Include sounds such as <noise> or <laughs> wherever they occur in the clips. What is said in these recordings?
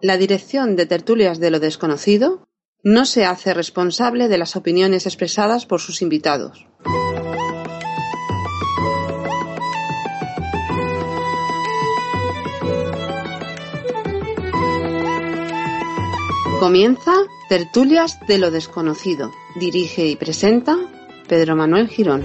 La dirección de Tertulias de lo Desconocido no se hace responsable de las opiniones expresadas por sus invitados. Comienza Tertulias de lo Desconocido. Dirige y presenta Pedro Manuel Girón.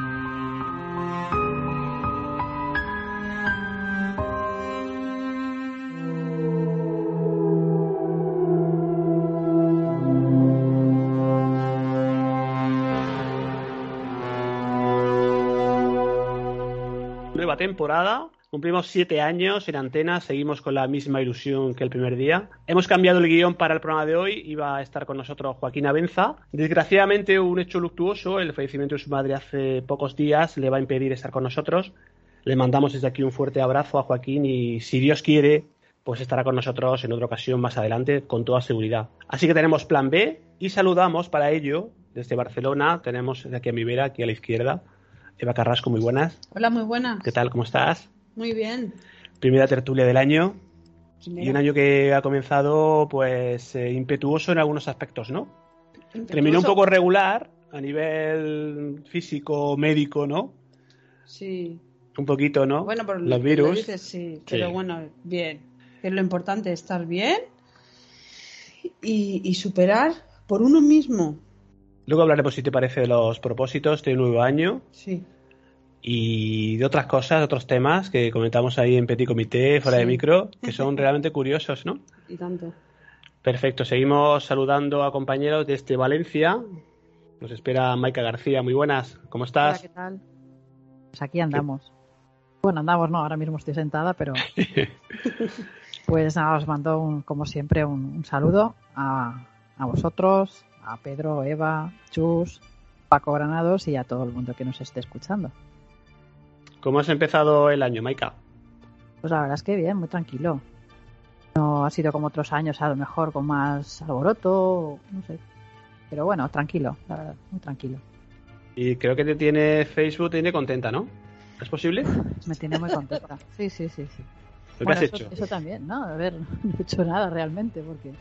temporada. Cumplimos siete años en antena, seguimos con la misma ilusión que el primer día. Hemos cambiado el guion para el programa de hoy, iba a estar con nosotros Joaquín Abenza. Desgraciadamente un hecho luctuoso, el fallecimiento de su madre hace pocos días, le va a impedir estar con nosotros. Le mandamos desde aquí un fuerte abrazo a Joaquín y si Dios quiere, pues estará con nosotros en otra ocasión más adelante con toda seguridad. Así que tenemos plan B y saludamos para ello desde Barcelona, tenemos de aquí a mi vera, aquí a la izquierda, Eva Carrasco, muy buenas. Hola, muy buenas. ¿Qué tal? ¿Cómo estás? Muy bien. Primera tertulia del año Primera. y un año que ha comenzado pues eh, impetuoso en algunos aspectos, ¿no? Terminó un poco regular a nivel físico, médico, ¿no? Sí. Un poquito, ¿no? Bueno, por los lo virus. dices, sí. Pero bueno, bien. Es lo importante, estar bien y, y superar por uno mismo. Luego hablaremos, si te parece, de los propósitos de un nuevo año Sí. y de otras cosas, de otros temas que comentamos ahí en Petit Comité, fuera de micro, que <laughs> son realmente curiosos, ¿no? Y tanto. Perfecto, seguimos saludando a compañeros desde Valencia. Nos espera Maika García, muy buenas, ¿cómo Hola, estás? ¿qué tal? Pues aquí andamos. Bueno, andamos, no, ahora mismo estoy sentada, pero <laughs> pues nada, os mando un- como siempre un, un saludo a, a vosotros, a Pedro, Eva, Chus, Paco Granados y a todo el mundo que nos esté escuchando. ¿Cómo has empezado el año, Maika? Pues la verdad es que bien, muy tranquilo. No ha sido como otros años, a lo mejor con más alboroto, no sé. Pero bueno, tranquilo, la verdad, muy tranquilo. Y creo que te tiene Facebook, te tiene contenta, ¿no? ¿Es posible? <laughs> Me tiene muy contenta. Sí, sí, sí, sí. ¿Lo Bueno, has eso, hecho? eso también, ¿no? A ver, <laughs> no he hecho nada realmente, porque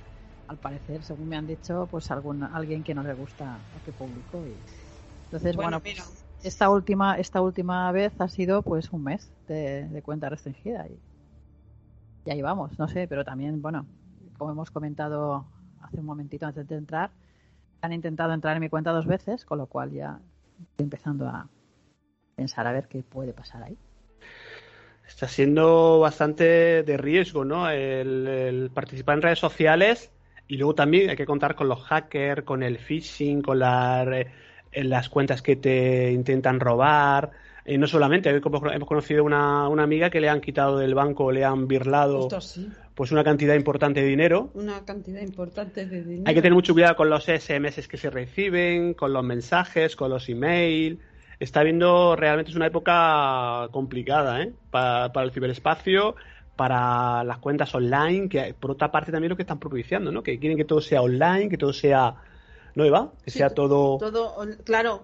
al parecer, según me han dicho, pues algún, alguien que no le gusta lo que publico. Y... Entonces, bueno, pues, esta última esta última vez ha sido pues un mes de, de cuenta restringida. Y, y ahí vamos, no sé, pero también, bueno, como hemos comentado hace un momentito antes de entrar, han intentado entrar en mi cuenta dos veces, con lo cual ya estoy empezando a pensar a ver qué puede pasar ahí. Está siendo bastante de riesgo, ¿no? El, el participar en redes sociales y luego también hay que contar con los hackers, con el phishing, con la en las cuentas que te intentan robar. Y no solamente, como hemos conocido una, una amiga que le han quitado del banco, le han birlado sí. pues una cantidad importante de dinero. Una cantidad importante de dinero. Hay que tener mucho cuidado con los SMS que se reciben, con los mensajes, con los emails. Está viendo, realmente es una época complicada ¿eh? Pa- para el ciberespacio, para las cuentas online, que por otra parte también lo que están propiciando, ¿no? que quieren que todo sea online, que todo sea... ¿No, Eva? Que Sí, sea todo... Todo, claro.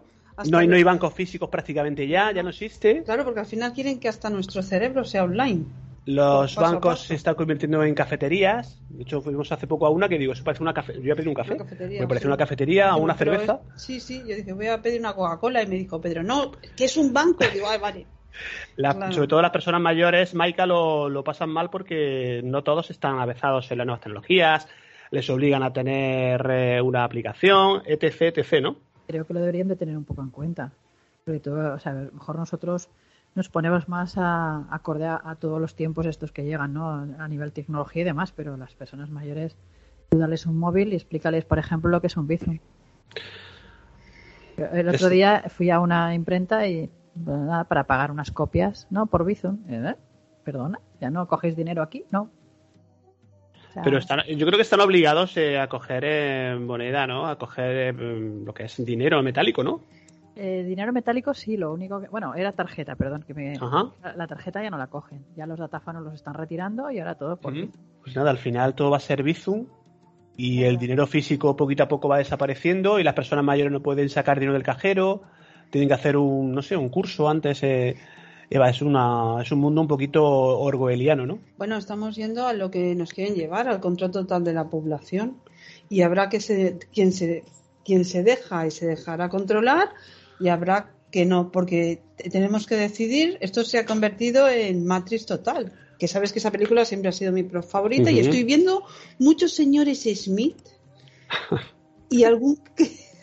No hay, no hay bancos físicos prácticamente ya, ya no existe. Claro, porque al final quieren que hasta nuestro cerebro sea online. Los Paso bancos se están convirtiendo en cafeterías. De hecho, fuimos hace poco a una que digo, eso parece una café. Yo voy a pedir un café. Me parece sí. una cafetería o una cerveza. es- sí, sí, yo dije, voy a pedir una Coca-Cola y me dijo, Pedro, no, que es un banco. Digo, ay, vale. La- Claro. Sobre todo las personas mayores, Maika, lo, lo pasan mal porque no todos están avezados en las nuevas tecnologías, les obligan a tener eh, una aplicación, etc, etc, ¿no? creo que lo deberían de tener un poco en cuenta. Sobre todo, o sea, a lo mejor nosotros nos ponemos más a, acorde a, a todos los tiempos estos que llegan, ¿no? A nivel tecnología y demás, pero las personas mayores, tú dales un móvil y explícales, por ejemplo, lo que es un Bizum. El otro día fui a una imprenta y nada, para pagar unas copias, ¿no? Por Bizum. ¿Eh? Perdona, ¿ya no cogéis dinero aquí? No. O sea, Pero están, yo creo que están obligados eh, a coger eh, moneda, ¿no? A coger eh, lo que es dinero metálico, ¿no? dinero metálico sí, lo único que... Bueno, era tarjeta, perdón, que me... Ajá. La, tarjeta ya no la cogen. Ya los datáfanos los están retirando y ahora todo por. Bizum. Pues nada, al final todo va a ser Bizum y el dinero físico poquito a poco va desapareciendo y las personas mayores no pueden sacar dinero del cajero, tienen que hacer un, no sé, un curso antes. eh, Eva, es, una, es un mundo un poquito orwelliano, ¿no? Bueno, estamos yendo a lo que nos quieren llevar, al control total de la población. Y habrá que se, quien se quien se deja y se dejará controlar y habrá que no, porque te- tenemos que decidir, esto se ha convertido en Matrix total, que sabes que esa película siempre ha sido mi favorita y estoy viendo muchos señores Smith <laughs> y algún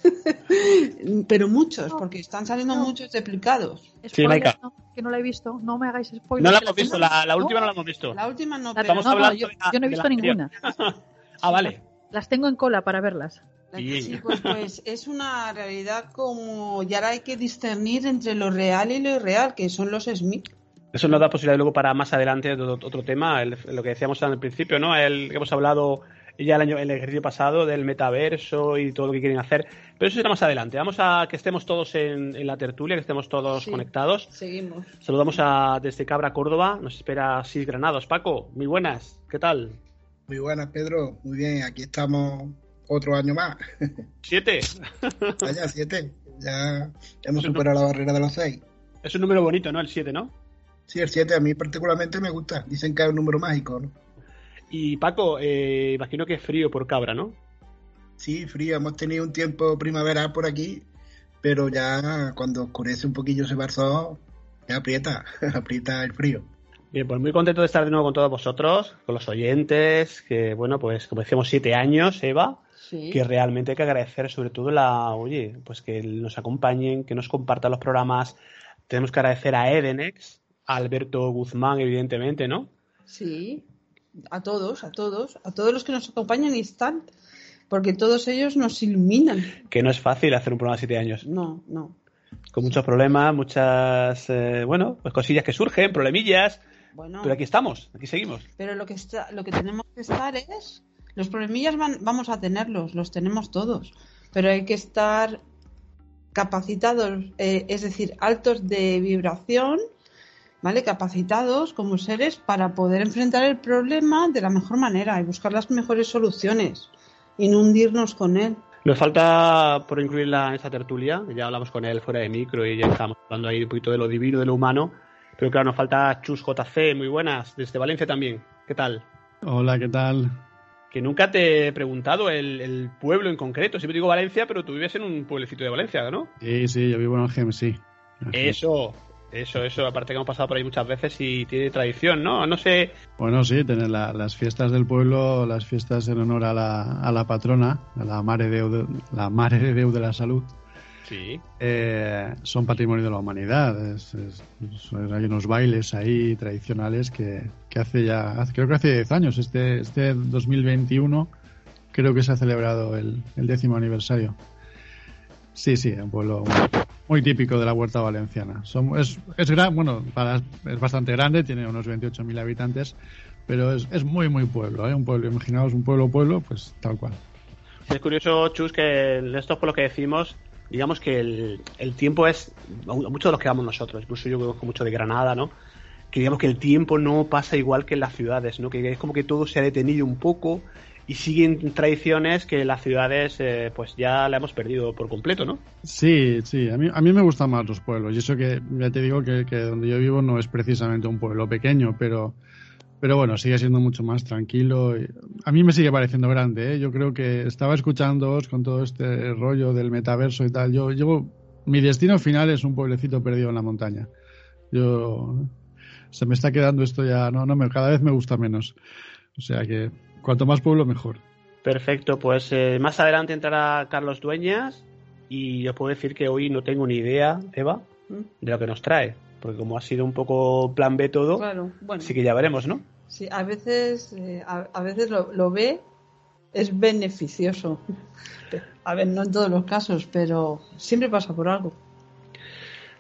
<laughs> pero muchos, porque están saliendo No. muchos duplicados. Sí, Maika. no, que no la he visto. No me hagáis spoilers. No la hemos visto, la, la última no la hemos visto. La última no, pero Estamos no, no, hablando yo, de la- yo no he visto ninguna. <laughs> Ah, vale. Las tengo en cola para verlas. Sí, pues, pues es una realidad como y ahora hay que discernir entre lo real y lo irreal, que son los Smith. Eso nos da posibilidad luego para más adelante otro, otro tema, el- lo que decíamos al principio, ¿no? El que hemos hablado ya el año el ejercicio pasado del metaverso y todo lo que quieren hacer. Pero eso será más adelante. Vamos a que estemos todos en, en la tertulia, que estemos todos Sí. conectados. Seguimos. Saludamos a desde Cabra, Córdoba. Nos espera Sis Granados. Paco, muy buenas. ¿Qué tal? Muy buenas, Pedro. Muy bien, aquí estamos otro año más. <laughs> ¿Siete? Vaya, siete. Ya hemos superado la barrera de los seis. Es un número bonito, ¿no? El siete, ¿no? Sí, el siete a mí particularmente me gusta. Dicen que es un número mágico, ¿no? Y Paco, eh, imagino que es frío por Cabra, ¿no? Sí, frío. Hemos tenido un tiempo primaveral por aquí, pero ya cuando oscurece un poquillo ese sol, ya aprieta, <laughs> aprieta el frío. Bien, pues muy contento de estar de nuevo con todos vosotros, con los oyentes, que bueno, pues como decíamos, siete años, Eva, Sí. que realmente hay que agradecer sobre todo la, oye, pues que nos acompañen, que nos compartan los programas. Tenemos que agradecer a Edenex, a Alberto Guzmán, evidentemente, ¿no? Sí, a todos, a todos, a todos los que nos acompañan y están, porque todos ellos nos iluminan. Que no es fácil hacer un programa de siete años, No, no. con muchos problemas, muchas, eh, bueno, pues cosillas que surgen, problemillas, Bueno, pero aquí estamos, aquí seguimos. pero lo que está, lo que tenemos que estar es, los problemillas van, vamos a tenerlos, los tenemos todos, pero hay que estar capacitados, eh, es decir, altos de vibración, ¿vale? Capacitados como seres para poder enfrentar el problema de la mejor manera y buscar las mejores soluciones y no hundirnos con él. Nos falta por incluirla en esta tertulia, ya hablamos con él fuera de micro y ya estamos hablando ahí un poquito de lo divino, de lo humano, pero claro, nos falta Chus JC, muy buenas, desde Valencia también, ¿qué tal? Hola, ¿qué tal? Que nunca te he preguntado el, el pueblo en concreto, siempre digo Valencia, pero tú vives en un pueblecito de Valencia, ¿no? Sí, sí, yo vivo en Algem, sí. Eso, eso, eso, aparte que hemos pasado por ahí muchas veces y tiene tradición, ¿no? No sé, Bueno, sí, tener la- las fiestas del pueblo, las fiestas en honor a la, a la patrona, a la Mare de Déu de, la Mare de Déu de la Salud, sí, eh, son patrimonio de la humanidad. Es- es- es- hay unos bailes ahí tradicionales que, que hace ya, hace- creo que hace 10 años, este, este 2021, creo que se ha celebrado el, el décimo aniversario. Sí, sí, un pueblo muy, muy típico de la huerta valenciana. Es, es, gran, bueno, es bastante grande, tiene unos 28.000 habitantes, pero es, es muy, muy pueblo, ¿eh? Un pueblo, imaginaos un pueblo, pueblo, pues tal cual. Es curioso, Chus, que esto es por lo que decimos, digamos que el, el tiempo es, mucho de los que vamos nosotros, incluso yo conozco mucho de Granada, ¿no? Que digamos que el tiempo no pasa igual que en las ciudades, ¿no? Que es como que todo se ha detenido un poco y siguen tradiciones que las ciudades eh, pues ya la hemos perdido por completo, ¿no? Sí, sí, a mí, a mí me gustan más los pueblos. Y eso que ya te digo que, que donde yo vivo no es precisamente un pueblo pequeño, pero, pero bueno, sigue siendo mucho más tranquilo. A mí me sigue pareciendo grande. ¿eh? Yo creo que estaba escuchándoos con todo este rollo del metaverso y tal. Yo, yo, mi destino final es un pueblecito perdido en la montaña. Yo se me está quedando esto ya, no, no me, cada vez me gusta menos. O sea que cuanto más pueblo mejor. Perfecto, pues eh, más adelante entrará Carlos Dueñas y os puedo decir que hoy no tengo ni idea, Eva, de lo que nos trae. porque como ha sido un poco plan B todo, Claro, bueno. sí que ya veremos, ¿no? Sí, a veces, eh, a, a veces lo, lo ve, es beneficioso. A ver, no en todos los casos, pero siempre pasa por algo.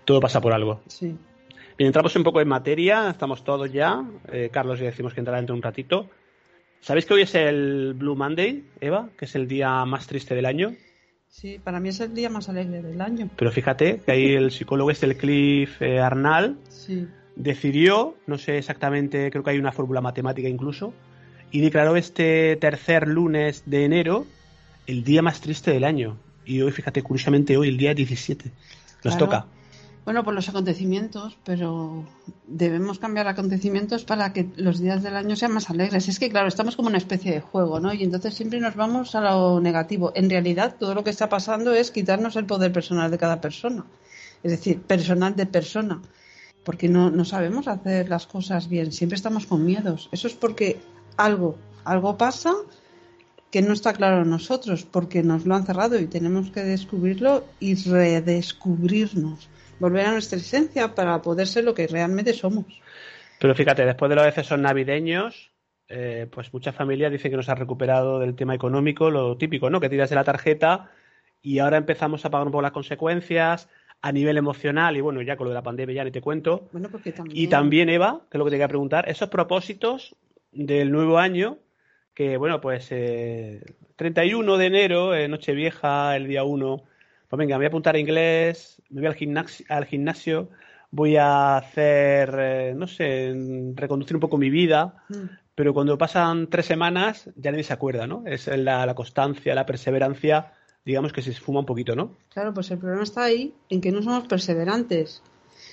Todo pasa por algo. Sí. Bien, entramos un poco en materia, estamos todos ya. Eh, Carlos ya decimos que entrará dentro de un ratito. ¿Sabéis que hoy es el Blue Monday, Eva? Que es el día más triste del año. Sí, para mí es el día más alegre del año. Pero fíjate que ahí el psicólogo es el Cliff eh, Arnall. Sí. decidió, no sé exactamente, creo que hay una fórmula matemática incluso, y declaró este tercer lunes de enero el día más triste del año. Y hoy, fíjate, curiosamente hoy, el día 17. Nos Claro. toca. Bueno, por los acontecimientos, pero debemos cambiar acontecimientos para que los días del año sean más alegres. Es que, claro, estamos como una especie de juego, ¿no? Y entonces siempre nos vamos a lo negativo. En realidad, todo lo que está pasando es quitarnos el poder personal de cada persona. Es decir, personal de persona. Porque no, no sabemos hacer las cosas bien. Siempre estamos con miedos. Eso es porque algo, algo pasa que no está claro en nosotros, porque nos lo han cerrado y tenemos que descubrirlo y redescubrirnos volver a nuestra esencia para poder ser lo que realmente somos. Pero fíjate, después de los excesos navideños, eh, pues muchas familias dicen que nos ha recuperado del tema económico, lo típico, ¿no? Que tiras de la tarjeta y ahora empezamos a pagar un poco las consecuencias a nivel emocional y bueno, ya con lo de la pandemia ya ni te cuento. Bueno, porque también... Y también, Eva, que es lo que te quería preguntar, esos propósitos del nuevo año, que bueno, pues eh, 31 de enero, eh, Nochevieja, el día 1, pues venga, me voy a apuntar a inglés, me voy al gimnasio, al gimnasio voy a hacer, eh, no sé, reconducir un poco mi vida, Mm. pero cuando pasan tres semanas ya nadie se acuerda, ¿no? Es la, la constancia, la perseverancia, digamos que se esfuma un poquito, ¿no? Claro, pues el problema está ahí en que no somos perseverantes.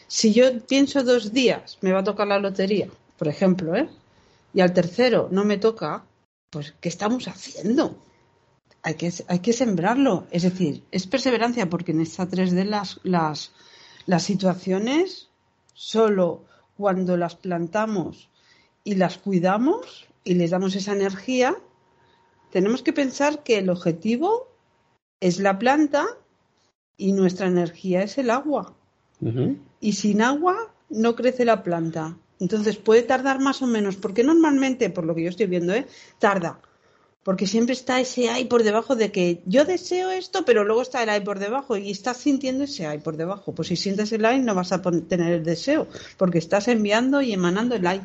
Si yo pienso dos días, me va a tocar la lotería, por ejemplo, ¿eh? Y al tercero no me toca, pues ¿qué estamos haciendo? Hay que, hay que sembrarlo. Es decir, es perseverancia porque en esta 3D las, las, las situaciones solo cuando las plantamos y las cuidamos y les damos esa energía, tenemos que pensar que el objetivo es la planta y nuestra energía es el agua. Y sin agua no crece la planta. Entonces puede tardar más o menos, porque normalmente, por lo que yo estoy viendo, ¿eh? tarda. Porque siempre está ese ay por debajo de que yo deseo esto, pero luego está el ay por debajo y estás sintiendo ese ay por debajo. Pues si sientes el ay no vas a tener el deseo, porque estás enviando y emanando el ay.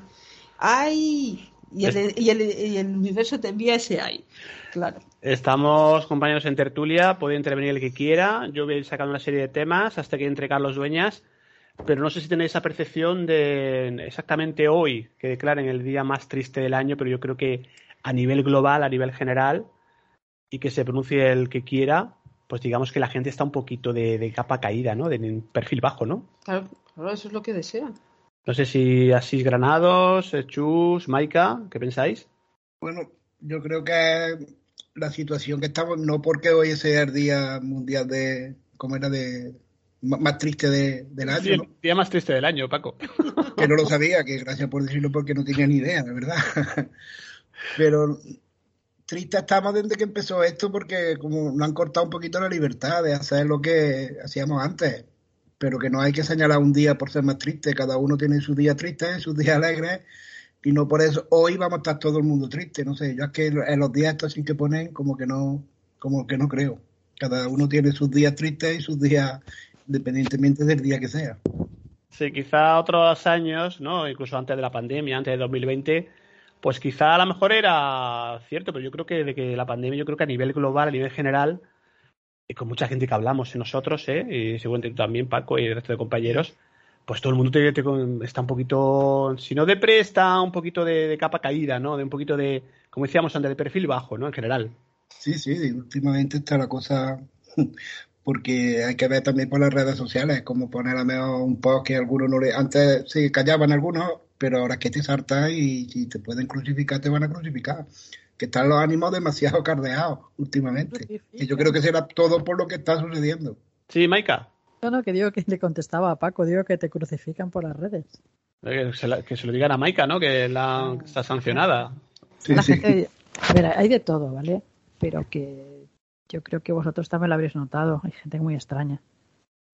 Ay, y el, y el, y el universo te envía ese ay. Claro. Estamos compañeros en tertulia, puede intervenir el que quiera. Yo voy a ir sacando una serie de temas hasta que entre Carlos Dueñas, pero no sé si tenéis esa percepción de exactamente hoy que declaren el día más triste del año, pero yo creo que a nivel global, a nivel general, y que se pronuncie el que quiera, pues digamos que la gente está un poquito de, de capa caída, ¿no? De perfil bajo, ¿no? Claro, claro, eso es lo que desean. No sé si Asís Granados, eh, Chus, Maika, ¿qué pensáis? Bueno, yo creo que la situación que estamos, no porque hoy sea el día mundial de, ¿cómo era? De más triste de- del año, Sí, ¿no? el día más triste del año, Paco. que no lo sabía, que gracias por decirlo porque no tenía ni idea, de verdad. Pero triste estamos desde que empezó esto porque como nos han cortado un poquito la libertad de hacer lo que hacíamos antes. Pero que no hay que señalar un día por ser más triste, cada uno tiene su día triste, sus días alegres, y no por eso hoy vamos a estar todo el mundo triste, no sé, yo es que en los días estos sin que ponen como que no, como que no creo. Cada uno tiene sus días tristes y sus días independientemente del día que sea. Sí, quizá otros años, ¿no? Incluso antes de la pandemia, antes de 2020, pues quizá a lo mejor era cierto, pero yo creo que de que la pandemia, yo creo que a nivel global, a nivel general, y con mucha gente que hablamos, nosotros, ¿eh? Y seguramente tú también, Paco, y el resto de compañeros, pues todo el mundo te- te- está un poquito, si no de presta, un poquito de, capa caída, ¿no? De un poquito de, como decíamos antes, de perfil bajo, ¿no? En general. Sí, sí, últimamente está la cosa, porque hay que ver también por las redes sociales, como poner a mejor un post que algunos no le... Antes se callaban algunos, pero ahora que te saltan y si te pueden crucificar, te van a crucificar. Que están los ánimos demasiado cardeados últimamente. Y yo creo que será todo por lo que está sucediendo. Sí, Maika, No, no, que digo que le contestaba a Paco, digo que te crucifican por las redes. eh, que se, la- que se lo digan a Maika, ¿no? Que la, que está sancionada. Sí, La sí. gente, a ver, hay de todo, ¿vale? Pero que yo creo que vosotros también lo habréis notado. Hay gente muy extraña.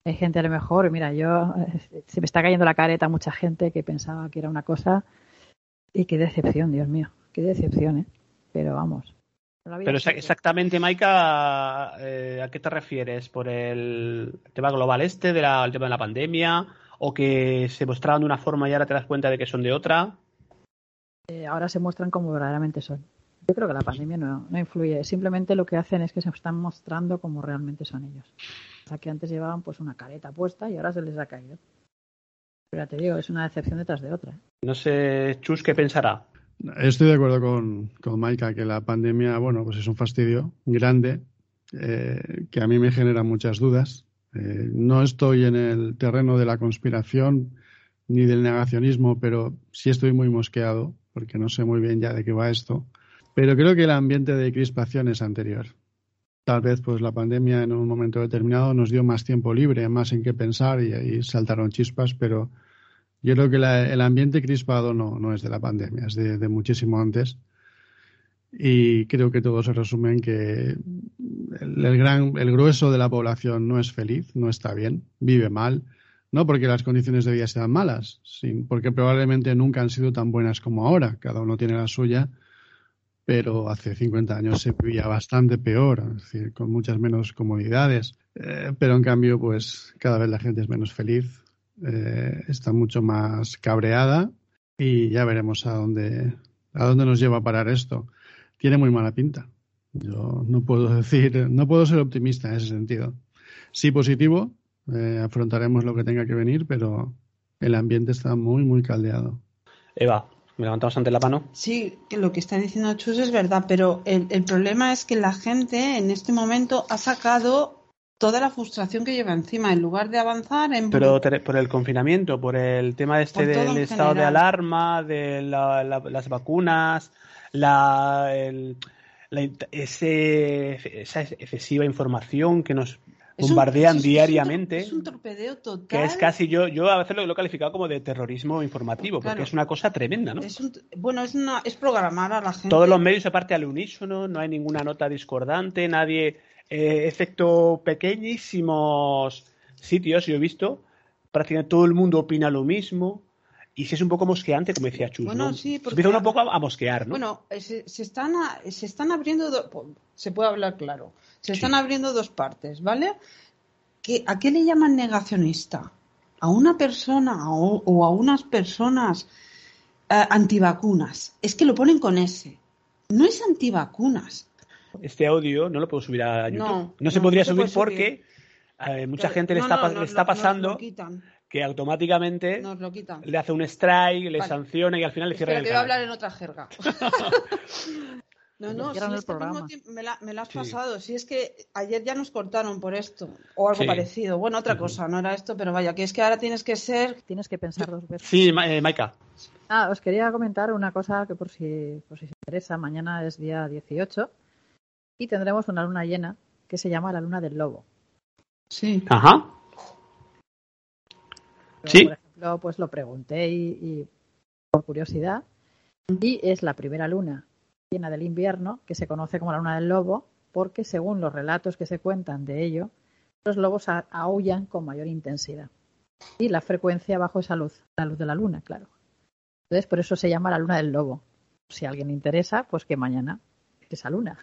Hay gente a lo mejor, mira, yo eh, se me está cayendo la careta a mucha gente que pensaba que era una cosa y qué decepción, Dios mío, qué decepción, ¿eh? Pero vamos. Pero exactamente, Maika, eh, ¿a qué te refieres? ¿Por el tema global este, del tema de la pandemia? ¿O que se mostraban de una forma y ahora te das cuenta de que son de otra? Eh, ahora se muestran como verdaderamente son. Yo creo que la pandemia no, no, influye. Simplemente lo que hacen es que se están mostrando como realmente son ellos. O sea, que antes llevaban pues una careta puesta y ahora se les ha caído. Pero ya te digo, es una decepción detrás de otra. No sé, Chus, ¿qué pensará? Estoy de acuerdo con, con Maika que la pandemia, bueno, pues es un fastidio grande eh, que a mí me genera muchas dudas. Eh, no estoy en el terreno de la conspiración ni del negacionismo, pero sí estoy muy mosqueado porque no sé muy bien ya de qué va esto. Pero creo que el ambiente de crispación es anterior. Tal vez pues la pandemia en un momento determinado nos dio más tiempo libre, más en qué pensar y, y saltaron chispas, pero yo creo que el ambiente crispado no, no es de la pandemia, es de, muchísimo antes. Y creo que todo se resume en que el, gran, el grueso de la población no es feliz, no está bien, vive mal, no porque las condiciones de vida sean malas, sino porque probablemente nunca han sido tan buenas como ahora, cada uno tiene la suya, pero hace 50 años se vivía bastante peor, es decir, con muchas menos comodidades, eh, pero en cambio, pues cada vez la gente es menos feliz, eh, está mucho más cabreada y ya veremos a dónde, a dónde nos lleva a parar esto. Tiene muy mala pinta. Yo no puedo <laughs> decir, no puedo ser optimista en ese sentido. Sí positivo, eh, afrontaremos lo que tenga que venir, pero el ambiente está muy, muy caldeado. Eva, ¿me levantamos ante la mano? Sí, lo que está diciendo Chus es verdad, pero el, el problema es que la gente en este momento ha sacado toda la frustración que lleva encima, en lugar de avanzar en... Pero por el confinamiento, por el tema este del estado de alarma, de las vacunas, la, ese, esa excesiva información que nos bombardean diariamente. Es un, torpedeo total. Que es casi yo, yo a veces lo, he calificado como de terrorismo informativo, porque es una cosa tremenda, ¿no? bueno, es, una, es programar a la gente. Todos los medios se parte al unísono, no hay ninguna nota discordante, nadie eh, excepto pequeñísimos sitios, yo he visto, prácticamente todo el mundo opina lo mismo. Y si es un poco mosqueante, como decía Chus, bueno, ¿no? sí, porque, empieza un poco a, mosquear, ¿no? Bueno, eh, se, están, se están abriendo, se puede hablar claro, se están abriendo dos partes, ¿vale? ¿Qué, ¿A qué le llaman negacionista? ¿A una persona o, a unas personas eh, antivacunas? Es que lo ponen con ese. No es antivacunas, este audio no lo puedo subir a YouTube. No, se podría subir porque eh, mucha gente le está, le está pasando que automáticamente le hace un strike, le sanciona y al final le cierra el voy a hablar en otra jerga. <laughs> <laughs> no, no, si es que me, la, me la has pasado. Si es que ayer ya nos cortaron por esto o algo parecido. Bueno, otra cosa, no era esto, pero vaya, que es que ahora tienes que ser... Tienes que pensar dos veces. Sí, eh, Maika. Ah, os quería comentar una cosa que por si, por si os interesa. Mañana es día 18 y tendremos una luna llena que se llama la luna del lobo. Sí. Ajá. Sí. Por ejemplo, pues lo pregunté y, por curiosidad y es la primera luna llena del invierno que se conoce como la luna del lobo porque según los relatos que se cuentan de ello, los lobos aullan con mayor intensidad y la frecuencia bajo esa luz, la luz de la luna, claro. Entonces, por eso se llama la luna del lobo. Si a alguien interesa, pues que mañana esa luna.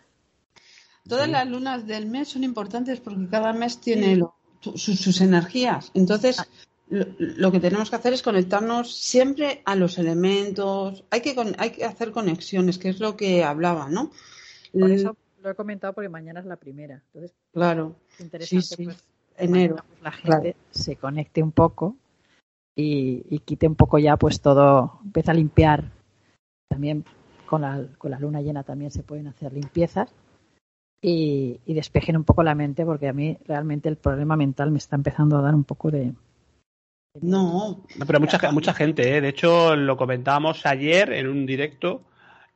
Todas las lunas del mes son importantes porque cada mes tiene sus, energías. Entonces, lo, que tenemos que hacer es conectarnos siempre a los elementos. Hay que, hay que hacer conexiones, que es lo que hablaba, ¿no? Por eso lo he comentado porque mañana es la primera. Entonces, claro. interesante pues, enero. Pues, la gente se conecte un poco y, y, quite un poco ya pues todo, empieza a limpiar. También con la, con la luna llena también se pueden hacer limpiezas y, despejen un poco la mente, porque a mí realmente el problema mental me está empezando a dar un poco de. No. pero mucha, mucha gente, ¿eh? de hecho lo comentábamos ayer en un directo,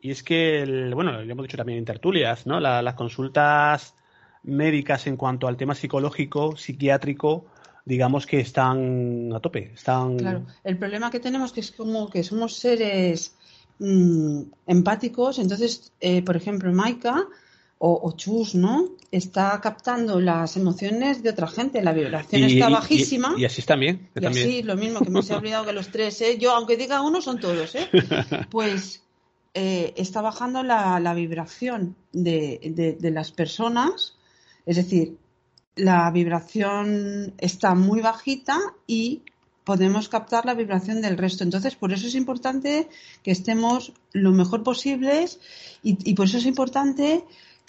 y es que, bueno, lo hemos dicho también en tertulias, ¿no? las consultas médicas en cuanto al tema psicológico, psiquiátrico, digamos que están a tope. Están... Claro, el problema que tenemos que es como que somos seres mm, empáticos, entonces, eh, por ejemplo, Maika o, chus, ¿no? Está captando las emociones de otra gente, la vibración está bajísima. Y, así también. Y así, lo mismo, que me he <laughs> olvidado que los tres, ¿eh? Yo, aunque diga uno, son todos, ¿eh? Pues eh, está bajando la, vibración de, de, las personas, es decir, la vibración está muy bajita y podemos captar la vibración del resto. Entonces, por eso es importante que estemos lo mejor posibles y, por eso es importante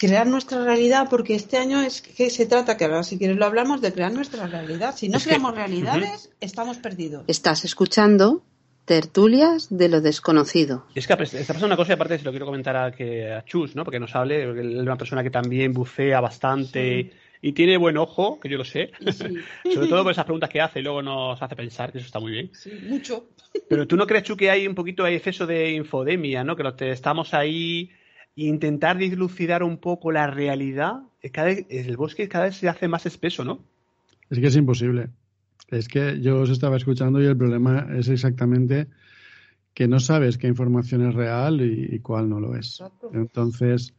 crear nuestra realidad, porque este año es que se trata, que ahora si quieres lo hablamos, de crear nuestra realidad. Si no creamos realidades, estamos perdidos. Estás escuchando tertulias de lo desconocido. Es que está pasando una cosa, y aparte se lo quiero comentar a, que, a Chus, ¿no? porque nos hable, es una persona que también bucea bastante y tiene buen ojo, que yo lo sé, <laughs> sobre todo por esas preguntas que hace y luego nos hace pensar, que eso está muy bien. Sí, mucho. Pero tú no crees, tú, que hay un poquito de exceso de infodemia, ¿no? Que estamos ahí e intentar dilucidar un poco la realidad. Cada el bosque cada vez se hace más espeso, ¿no? Es que es imposible. Es que yo os estaba escuchando y el problema es exactamente que no sabes qué información es real y, cuál no lo es. Entonces,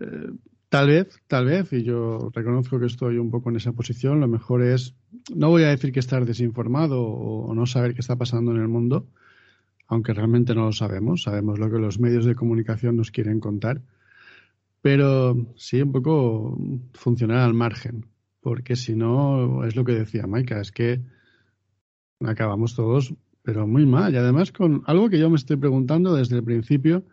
eh, Tal vez, tal vez, y yo reconozco que estoy un poco en esa posición, lo mejor es, no voy a decir que estar desinformado o no saber qué está pasando en el mundo, aunque realmente no lo sabemos, sabemos lo que los medios de comunicación nos quieren contar, pero sí un poco funcionar al margen, porque si no, es lo que decía Maika, es que acabamos todos, pero muy mal, y además con algo que yo me estoy preguntando desde el principio,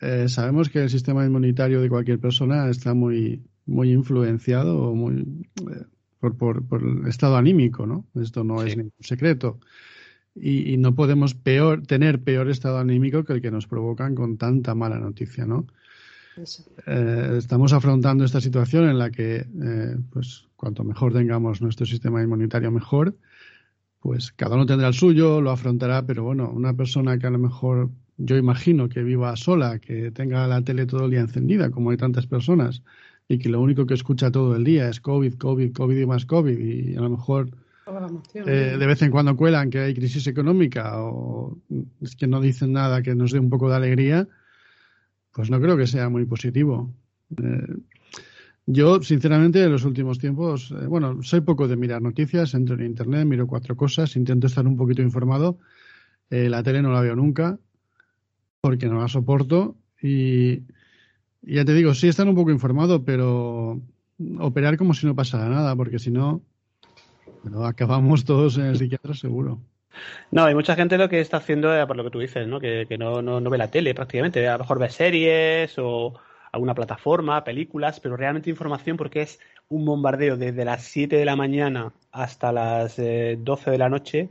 eh, sabemos que el sistema inmunitario de cualquier persona está muy, muy influenciado muy, eh, por, por, el estado anímico, ¿no? Esto no es ningún secreto. Y, no podemos peor, tener peor estado anímico que el que nos provocan con tanta mala noticia, ¿no? Eh, estamos afrontando esta situación en la que, pues, cuanto mejor tengamos nuestro sistema inmunitario, mejor. Pues cada uno tendrá el suyo, lo afrontará, pero bueno, una persona que a lo mejor yo imagino que viva sola, que tenga la tele todo el día encendida, como hay tantas personas, y que lo único que escucha todo el día es COVID, COVID, COVID y más COVID, y a lo mejor eh, de vez en cuando cuelan que hay crisis económica o es que no dicen nada que nos dé un poco de alegría, pues no creo que sea muy positivo. Eh, yo, sinceramente, en los últimos tiempos, eh, bueno, soy poco de mirar noticias, entro en Internet, miro cuatro cosas, intento estar un poquito informado. la tele no la veo nunca porque no la soporto y ya te digo, sí están un poco informado, pero operar como si no pasara nada, porque si no, acabamos todos en el psiquiatra seguro. No, hay mucha gente lo que está haciendo, eh, por lo que tú dices, ¿no? que, no, no, ve la tele prácticamente, a lo mejor ve series o alguna plataforma, películas, pero realmente información porque es un bombardeo desde las 7 de la mañana hasta las 12 eh, de la noche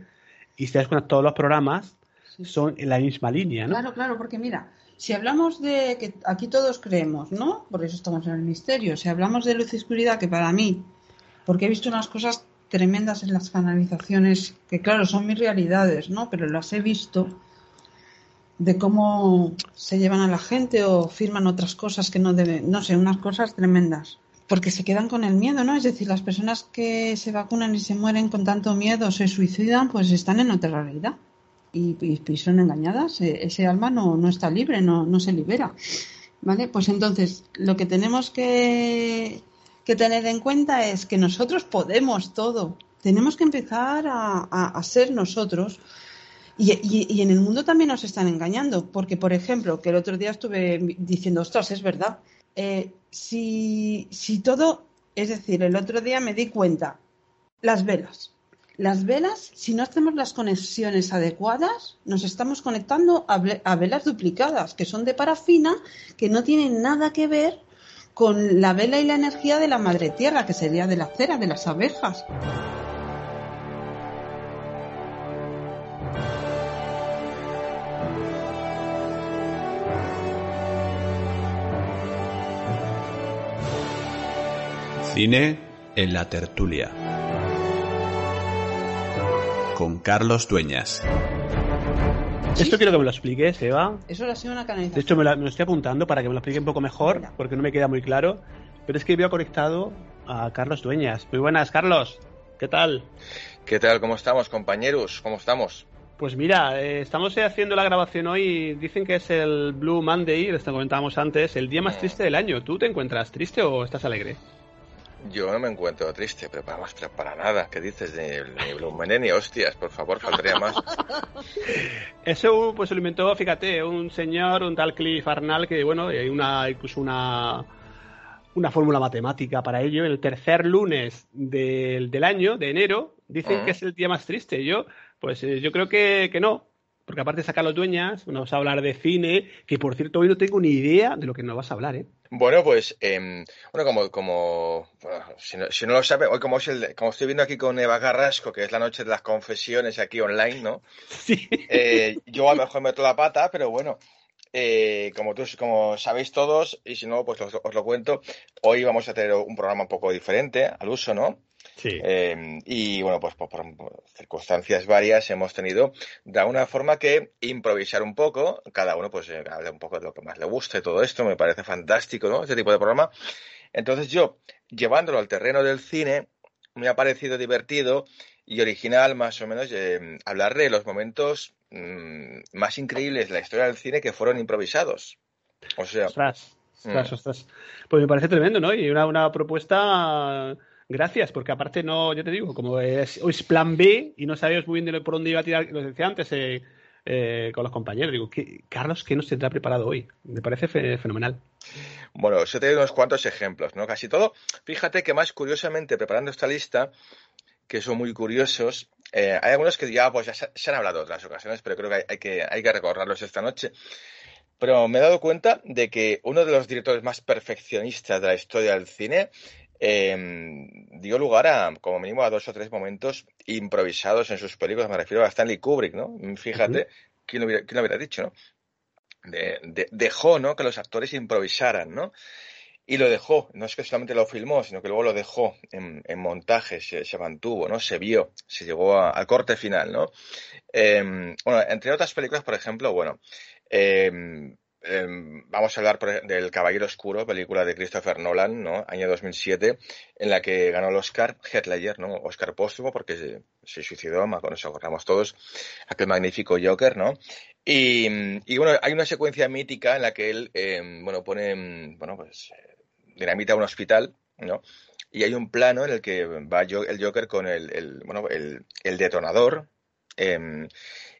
y si das con todos los programas son en la misma línea, ¿no? Claro, claro, porque mira, si hablamos de que aquí todos creemos, ¿no? Por eso estamos en el misterio. Si hablamos de luz y oscuridad, que para mí, porque he visto unas cosas tremendas en las canalizaciones, que claro, son mis realidades, ¿no? Pero las he visto de cómo se llevan a la gente o firman otras cosas que no deben, no sé, unas cosas tremendas. Porque se quedan con el miedo, ¿no? Es decir, las personas que se vacunan y se mueren con tanto miedo se suicidan, pues están en otra realidad y, son engañadas, e, ese alma no, no está libre, no, no se libera. ¿Vale? Pues entonces, lo que tenemos que, que tener en cuenta es que nosotros podemos todo. Tenemos que empezar a, a, ser nosotros. Y, y, en el mundo también nos están engañando, porque, por ejemplo, que el otro día estuve diciendo, ostras, es verdad, eh, si, si todo, es decir, el otro día me di cuenta, las velas, las velas, si no hacemos las conexiones adecuadas, nos estamos conectando a, velas duplicadas, que son de parafina, que no tienen nada que ver con la vela y la energía de la madre tierra, que sería de la cera, de las abejas. Cine en la tertulia con Carlos Dueñas. Esto quiero que me lo expliques, Eva. Eso ha sido una canalización. De hecho, me lo, estoy apuntando para que me lo explique un poco mejor, porque no me queda muy claro. Pero es que veo conectado a Carlos Dueñas. Muy buenas, Carlos. ¿Qué tal? ¿Qué tal? ¿Cómo estamos, compañeros? ¿Cómo estamos? Pues mira, eh, estamos haciendo la grabación hoy. Dicen que es el Blue Monday, lo comentábamos antes, el día más triste del año. ¿Tú te encuentras triste o estás alegre? Yo no me encuentro triste, pero para, para nada. ¿Qué dices? de Blue Monday ni hostias, por favor, faltaría más. <laughs> Eso pues lo inventó, fíjate, un señor, un tal Cliff Arnall, que bueno, hay una, incluso una, una fórmula matemática para ello. El tercer lunes del, del año, de enero, dicen que es el día más triste. Yo pues eh, yo creo que, que no, porque aparte de sacar los dueñas, nos va a hablar de cine, que por cierto hoy no tengo ni idea de lo que nos vas a hablar, ¿eh? Bueno, pues, eh, bueno, como, como si, no, si, no, lo sabe, hoy como, es el, como estoy viendo aquí con Eva Garrasco, que es la noche de las confesiones aquí online, ¿no? Sí. Eh, yo a lo mejor meto la pata, pero bueno, eh, como, tú, como sabéis todos, y si no, pues os, os, lo cuento, hoy vamos a tener un programa un poco diferente al uso, ¿no? Sí. Eh, y bueno, pues por, por, circunstancias varias hemos tenido de alguna forma que improvisar un poco, cada uno pues eh, habla un poco de lo que más le gusta y todo esto, me parece fantástico, ¿no? Este tipo de programa. Entonces yo, llevándolo al terreno del cine, me ha parecido divertido y original más o menos eh, hablar de los momentos mmm, más increíbles de la historia del cine que fueron improvisados. O sea... Ostras, ostras, mm. ostras. Pues me parece tremendo, ¿no? Y una, una propuesta gracias, porque aparte no, yo te digo, como es, plan B y no sabíamos muy bien por dónde iba a tirar, lo decía antes eh, eh, con los compañeros, digo, ¿qué, Carlos, ¿qué nos tendrá preparado hoy? Me parece fe, fenomenal. Bueno, yo te doy unos cuantos ejemplos, ¿no? Casi todo, fíjate que más curiosamente, preparando esta lista, que son muy curiosos, eh, hay algunos que ya, pues, ya se, han hablado otras ocasiones, pero creo que hay, hay que, hay que recordarlos esta noche. Pero me he dado cuenta de que uno de los directores más perfeccionistas de la historia del cine eh, dio lugar a, como mínimo, a dos o tres momentos improvisados en sus películas. Me refiero a Stanley Kubrick, ¿no? Fíjate, uh -huh. ¿quién, lo hubiera, ¿quién, lo hubiera, dicho, no? De, de, dejó, ¿no? Que los actores improvisaran, ¿no? Y lo dejó, no es que solamente lo filmó, sino que luego lo dejó en, en montaje, se, se, mantuvo, ¿no? Se vio, se llegó a, al corte final, ¿no? Eh, bueno, entre otras películas, por ejemplo, bueno, eh, eh, vamos a hablar del Caballero Oscuro, película de Christopher Nolan, ¿no? Año 2007, en la que ganó el Oscar Heath Ledger, ¿no? Oscar póstumo porque se, suicidó, con eso acordamos todos, aquel magnífico Joker, ¿no? Y, bueno, hay una secuencia mítica en la que él, eh, bueno, pone, bueno, pues, dinamita un hospital, ¿no? Y hay un plano en el que va el Joker con el, bueno, el, detonador, eh,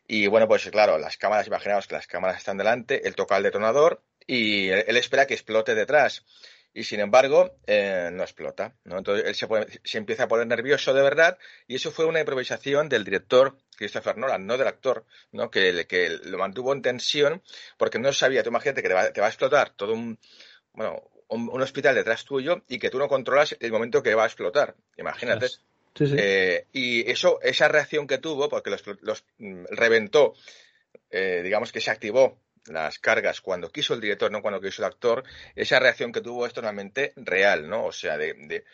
y bueno, pues claro, las cámaras, imaginaos que las cámaras están delante, él toca el detonador y él espera que explote detrás. Y sin embargo, eh, no explota. ¿no? Entonces él se, pone, se, empieza a poner nervioso de verdad. Y eso fue una improvisación del director Christopher Nolan, no del actor, ¿no? que, que lo mantuvo en tensión porque no sabía. Tú imagínate que te va, te va a explotar todo un, bueno, un, hospital detrás tuyo y que tú no controlas el momento que va a explotar. Imagínate. Sí, sí. Eh, y eso, esa reacción que tuvo, porque los, los reventó, eh, digamos que se activó las cargas cuando quiso el director, no cuando quiso el actor, esa reacción que tuvo es totalmente real, ¿no? O sea, de, de,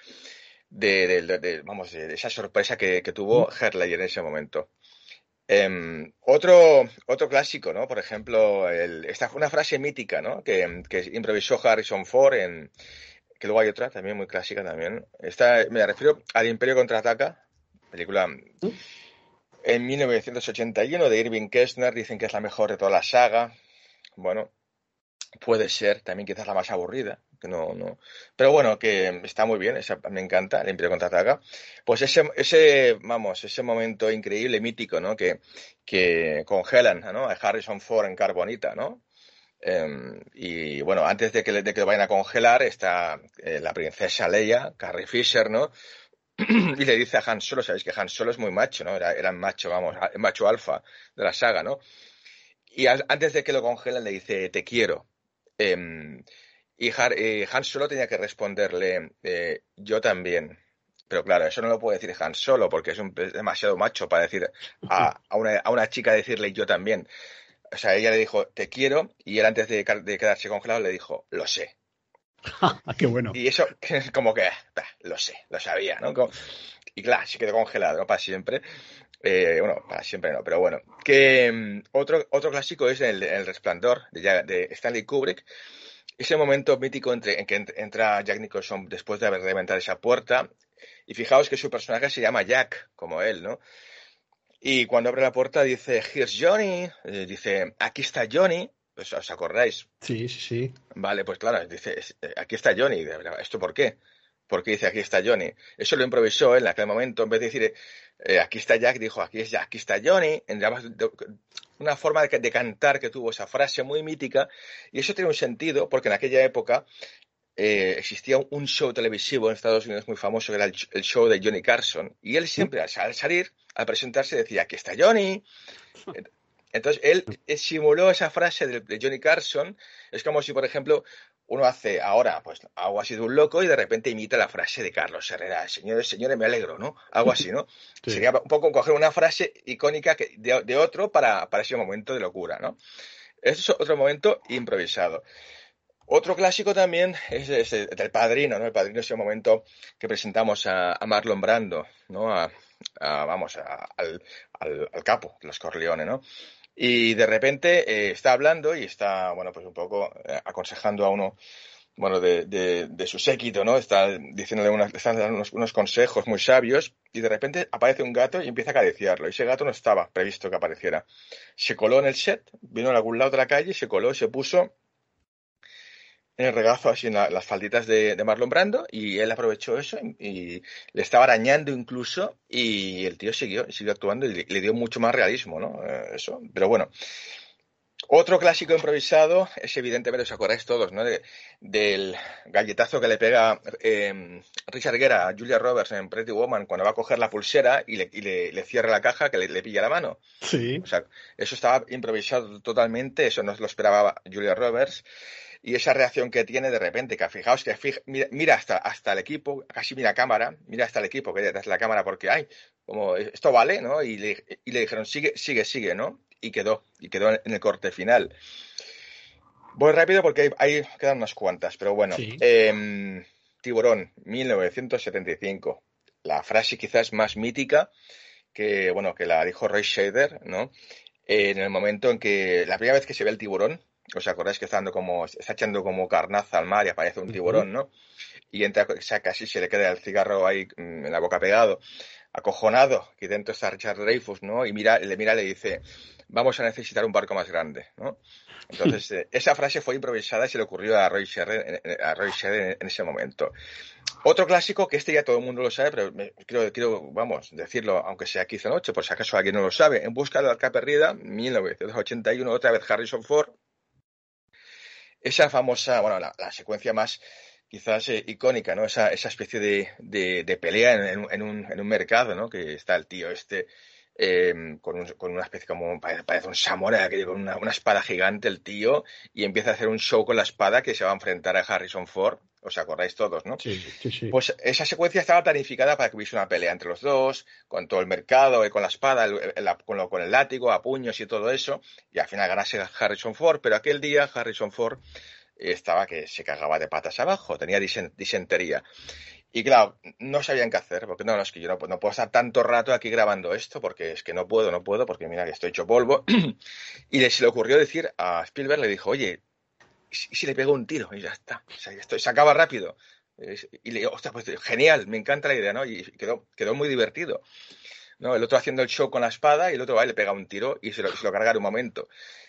de, de, de vamos, de, esa sorpresa que, que tuvo Herley en ese momento. Eh, otro, otro clásico, ¿no? Por ejemplo, el, esta fue una frase mítica, ¿no? Que, que improvisó Harrison Ford en, que luego hay otra también muy clásica también. Esta, me refiero al Imperio Contraataca, película en 1981 de Irving Kessner, dicen que es la mejor de toda la saga. Bueno, puede ser, también quizás la más aburrida, que no, no. Pero bueno, que está muy bien, esa, me encanta, el Imperio Contraataca. Pues ese, ese, vamos, ese momento increíble, mítico, ¿no? Que, que congelan, ¿no? A Harrison Ford en carbonita, ¿no? Um, y bueno, antes de que, de que lo vayan a congelar, está eh, la princesa Leia, Carrie Fisher, ¿no? <clears throat> y le dice a Han Solo, sabéis que Han Solo es muy macho, ¿no? Era, era macho, vamos, macho alfa de la saga, ¿no? Y antes de que lo congelen le dice, te quiero. Um, y, Han Solo tenía que responderle, eh, yo también. Pero claro, eso no lo puede decir Han Solo porque es, un, es demasiado macho para decir a, a, una, a una chica decirle yo también o sea, ella le dijo, te quiero, y él antes de, de quedarse congelado le dijo, lo sé. <laughs> Qué bueno. Y eso, <laughs> como que, bah, lo sé, lo sabía, ¿no? Como, y claro, se quedó congelado, ¿no? Para siempre. Eh, bueno, para siempre no, pero bueno. Que um, otro, otro clásico es el, el Resplandor de, de, Stanley Kubrick. Ese momento mítico entre, en que entra Jack Nicholson después de haber reventado esa puerta. Y fijaos que su personaje se llama Jack, como él, ¿no? Y cuando abre la puerta dice, here's Johnny, eh, dice, aquí está Johnny, pues, ¿os acordáis? Sí, sí, sí. Vale, pues claro, dice, eh, aquí está Johnny, ¿esto por qué? Porque dice, aquí está Johnny. Eso lo improvisó en aquel momento, en vez de decir, eh, aquí está Jack, dijo, aquí, es aquí está Johnny. En, una forma de, cantar que tuvo esa frase muy mítica. Y eso tiene un sentido, porque en aquella época eh, existía un show televisivo en Estados Unidos muy famoso, que era el, show de Johnny Carson. Y él siempre, al salir, al presentarse, decía, aquí está Johnny. <laughs> Entonces, él simuló esa frase de, Johnny Carson. Es como si, por ejemplo, uno hace ahora, pues, algo así de un loco y de repente imita la frase de Carlos Herrera. Señores, señores, me alegro, ¿no? Algo así, ¿no? <laughs> Sería un poco coger una frase icónica de, otro para, para, ese momento de locura, ¿no? Eso es otro momento improvisado. Otro clásico también es, el del Padrino, ¿no? El Padrino es el momento que presentamos a, Marlon Brando, ¿no? A, vamos, al, capo los Corleones, ¿no? Y de repente eh, está hablando y está, bueno, pues un poco eh, aconsejando a uno, bueno, de, su séquito, ¿no? Está diciéndole unos, unos, unos, consejos muy sabios y de repente aparece un gato y empieza a acariciarlo. Y ese gato no estaba previsto que apareciera. Se coló en el set, vino a algún lado de la calle, se coló y se puso en el regazo, así en las falditas de, Marlon Brando, y él aprovechó eso y, le estaba arañando incluso, y el tío siguió, siguió actuando y le, dio mucho más realismo, ¿no? Eh, eso, pero bueno. Otro clásico improvisado es evidentemente, os acordáis todos, ¿no? del galletazo que le pega eh, Richard Gere a Julia Roberts en Pretty Woman cuando va a coger la pulsera y le, cierra la caja que le, pilla la mano. Sí. O sea, eso estaba improvisado totalmente, eso no lo esperaba Julia Roberts y esa reacción que tiene de repente, que fijaos que mira, hasta, hasta el equipo, casi mira cámara, mira hasta el equipo que detrás de la cámara porque hay, como esto vale, ¿no? Y le, y le dijeron, sigue, sigue, sigue, ¿no? Y quedó, y quedó en el corte final. Voy rápido porque hay, quedan unas cuantas, pero bueno. Em, Tiburón, 1975. La frase quizás más mítica que, bueno, que la dijo Roy Shader, ¿no? En el momento en que, la primera vez que se ve el tiburón, ¿Os acordáis que está, como, está echando como carnaza al mar y aparece un tiburón, ¿no? Y entra, saca así, se le queda el cigarro ahí mm, en la boca pegado, acojonado, que dentro está Richard Dreyfus, ¿no? Y mira, le mira y le dice, vamos a necesitar un barco más grande, ¿no? Entonces, <laughs> eh, esa frase fue improvisada y se le ocurrió a Roy a Roy en, ese momento. Otro clásico que este ya todo el mundo lo sabe, pero quiero, quiero, vamos, decirlo, aunque sea quizá noche, por si acaso alguien no lo sabe. En busca de la arca perdida, 1981, otra vez Harrison Ford, esa famosa, bueno, la, secuencia más quizás eh, icónica, ¿no? Esa, esa especie de, de, pelea en, en, un, en, un, mercado, ¿no? Que está el tío este em, con, con, una especie como, parece un samurai, con una, una, espada gigante el tío, y empieza a hacer un show con la espada que se va a enfrentar a Harrison Ford. ¿Os acordáis todos, no? Sí, sí, sí. Pues esa secuencia estaba planificada para que hubiese una pelea entre los dos, con todo el mercado, con la espada, con, lo, con el látigo, a puños y todo eso, y al final ganase Harrison Ford, pero aquel día Harrison Ford estaba que se cagaba de patas abajo, tenía disentería. Y claro, no sabían qué hacer, porque no, no es que yo no, no, puedo estar tanto rato aquí grabando esto, porque es que no puedo, no puedo, porque mira que estoy hecho polvo. <clears throat> y se le ocurrió decir a Spielberg, le dijo, oye, ¿y si le pego un tiro? Y ya está, o sea, se acaba rápido. Y le digo, pues genial, me encanta la idea, ¿no? Y quedó, quedó muy divertido. ¿no? El otro haciendo el show con la espada y el otro va y le pega un tiro y se lo, carga en un momento.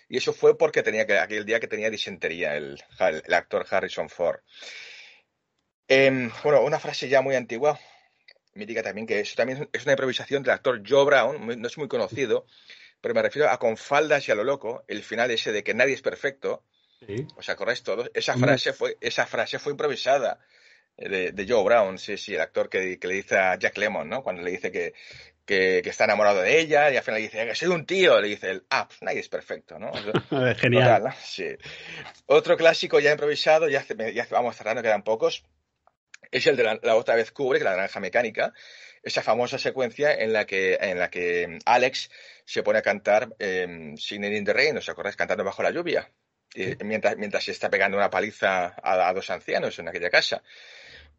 Y eso fue porque tenía que, aquel día que tenía disentería el actor Harrison Ford. Em, bueno, una frase ya muy antigua, mítica también, que eso también es una improvisación del actor Joe Brown, no es muy conocido, pero me refiero a con faldas y a lo loco, el final ese de que nadie es perfecto. Sí. ¿Os acordáis todos? Esa frase fue, esa frase fue improvisada. De, de, Joe Brown, sí, sí, el actor que, que, le dice a Jack Lemmon, ¿no? Cuando le dice que, que, está enamorado de ella y al final le dice que soy un tío, le dice el, ah, pues nadie es perfecto, ¿no? <laughs> Genial. Sí. Otro clásico ya improvisado, ya, ya vamos cerrando, quedan pocos, es el de la, otra vez cubre, que la naranja mecánica, esa famosa secuencia en la que, en la que Alex se pone a cantar eh, Singing in the Rain, ¿os acordáis? Cantando bajo la lluvia, mientras, mientras se está pegando una paliza a dos ancianos en aquella casa.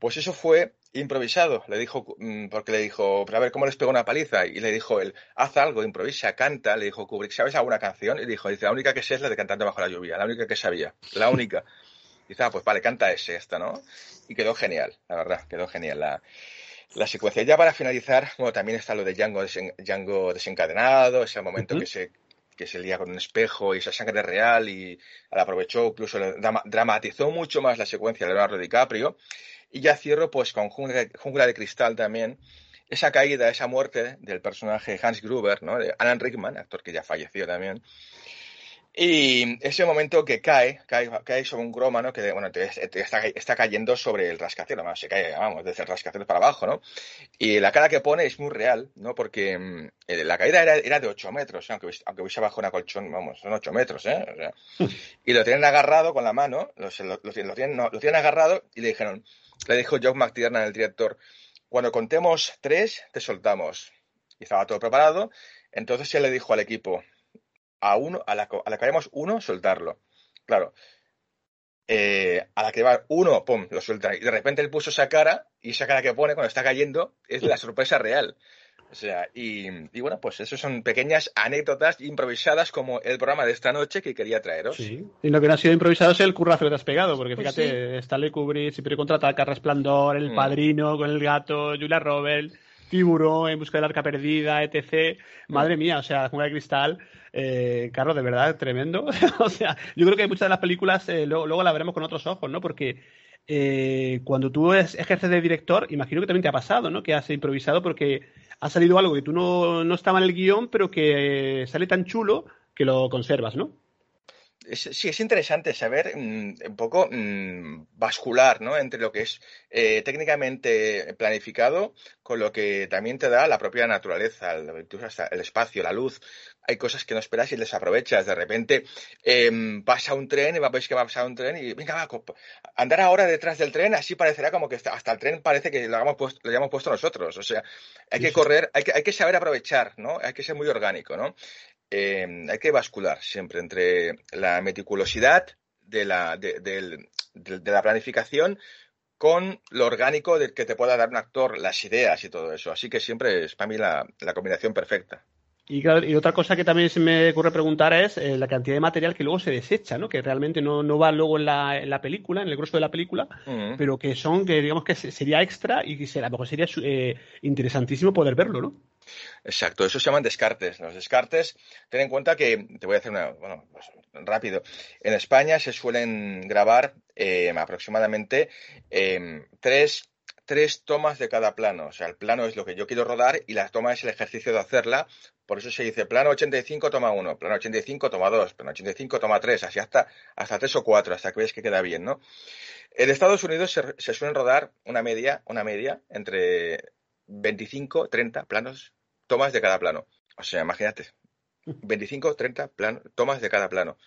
Pues eso fue improvisado. Le dijo, mm, porque le dijo, pero a ver, ¿cómo les pego una paliza? Y le dijo él, haz algo, improvisa, canta. Le dijo Kubrick, ¿sabes alguna canción? Y dijo, dice, la única que sé es la de Cantando bajo la lluvia, la única que sabía, la única. Dice, ah, pues vale, canta ese, esta, ¿no? Y quedó genial, la verdad, quedó genial. La... la secuencia. Ya para finalizar, bueno, también está lo de Django, desen- Django desencadenado, ese momento que se que se lía con un espejo y esa sangre real y la aprovechó, incluso drama- dramatizó mucho más la secuencia de Leonardo DiCaprio. Y ya cierro pues con Jungla, Jungla de Cristal también, esa caída, esa muerte del personaje Hans Gruber, ¿no? De Alan Rickman, actor que ya falleció también. Y ese momento que cae, cae, cae sobre un croma, ¿no? Que, bueno, te- te está, está cayendo sobre el rascacielos, vamos, se cae, vamos, desde el rascacielos para abajo, ¿no? Y la cara que pone es muy real, ¿no? Porque mm, eh, la caída era, era de 8 metros, ¿eh? aunque, hubiese- aunque hubiese bajo una colchón, vamos, son 8 metros, ¿eh? O sea, y lo tienen agarrado con la mano, lo, se- lo- lo lo tienen- no, lo tienen agarrado y le dijeron, le dijo Joe McTiernan, el director, cuando contemos tres, te soltamos. Y estaba todo preparado, entonces él le dijo al equipo, a uno, a la, a la que vayamos uno, soltarlo. Claro. Eh, a la que va uno, pum, lo suelta. Y de repente él puso esa cara, y esa cara que pone cuando está cayendo es la sorpresa real. O sea, y, y bueno, pues eso son pequeñas anécdotas improvisadas como el programa de esta noche que quería traeros. Sí. Y lo que no ha sido improvisado es el currazo que te has pegado, porque Pues fíjate, Stanley Kubrick, Siempre contraataca, Resplandor, El Mm. Padrino con el gato, Julia Roberts, Tiburón, En busca del arca perdida, etc. Madre mía, o sea, Jungla de Cristal, eh, Carlos, de verdad, tremendo. <laughs> o sea, yo creo que muchas de las películas eh, luego, luego las veremos con otros ojos, ¿no? Porque eh, cuando tú es- ejerces de director, imagino que también te ha pasado, ¿no? Que has improvisado porque ha salido algo que tú no, no estaba en el guion, pero que sale tan chulo que lo conservas, ¿no? Sí, es interesante saber mm, un poco mm, bascular, ¿no? Entre lo que es eh, técnicamente planificado con lo que también te da la propia naturaleza, el espacio, la luz. Hay cosas que no esperas y les aprovechas. De repente em, pasa un tren y va- que va a pasar un tren y venga, va, andar ahora detrás del tren, así parecerá como que hasta el tren parece que lo hayamos puesto, lo hayamos puesto nosotros. O sea, hay que correr, hay que, hay que saber aprovechar, ¿no? Hay que ser muy orgánico, ¿no? eh, hay que bascular siempre entre la meticulosidad de la, de, del- de- de la planificación con lo orgánico del que te pueda dar un actor, las ideas y todo eso. Así que siempre es para mí la, la combinación perfecta. Y, y otra cosa que también se me ocurre preguntar es eh, la cantidad de material que luego se desecha, ¿no? Que realmente no, no va luego en la, en la película, en el grueso de la película, pero que son, que digamos que se- sería extra y que a lo mejor sería eh, interesantísimo poder verlo, ¿no? Exacto, eso se llaman descartes. Los descartes, ten en cuenta que, te voy a hacer una, bueno, pues, rápido. En España se suelen grabar eh, aproximadamente eh, tres, tres tomas de cada plano. O sea, el plano es lo que yo quiero rodar y la toma es el ejercicio de hacerla. Por eso se dice plano 85, toma 1, plano 85, toma 2, plano 85, toma 3, así hasta, hasta 3 o 4, hasta que veas que queda bien, ¿no? En Estados Unidos se, se suelen rodar una media, una media entre 25, 30 planos, tomas de cada plano. O sea, imagínate, 25, 30 plan- tomas de cada plano.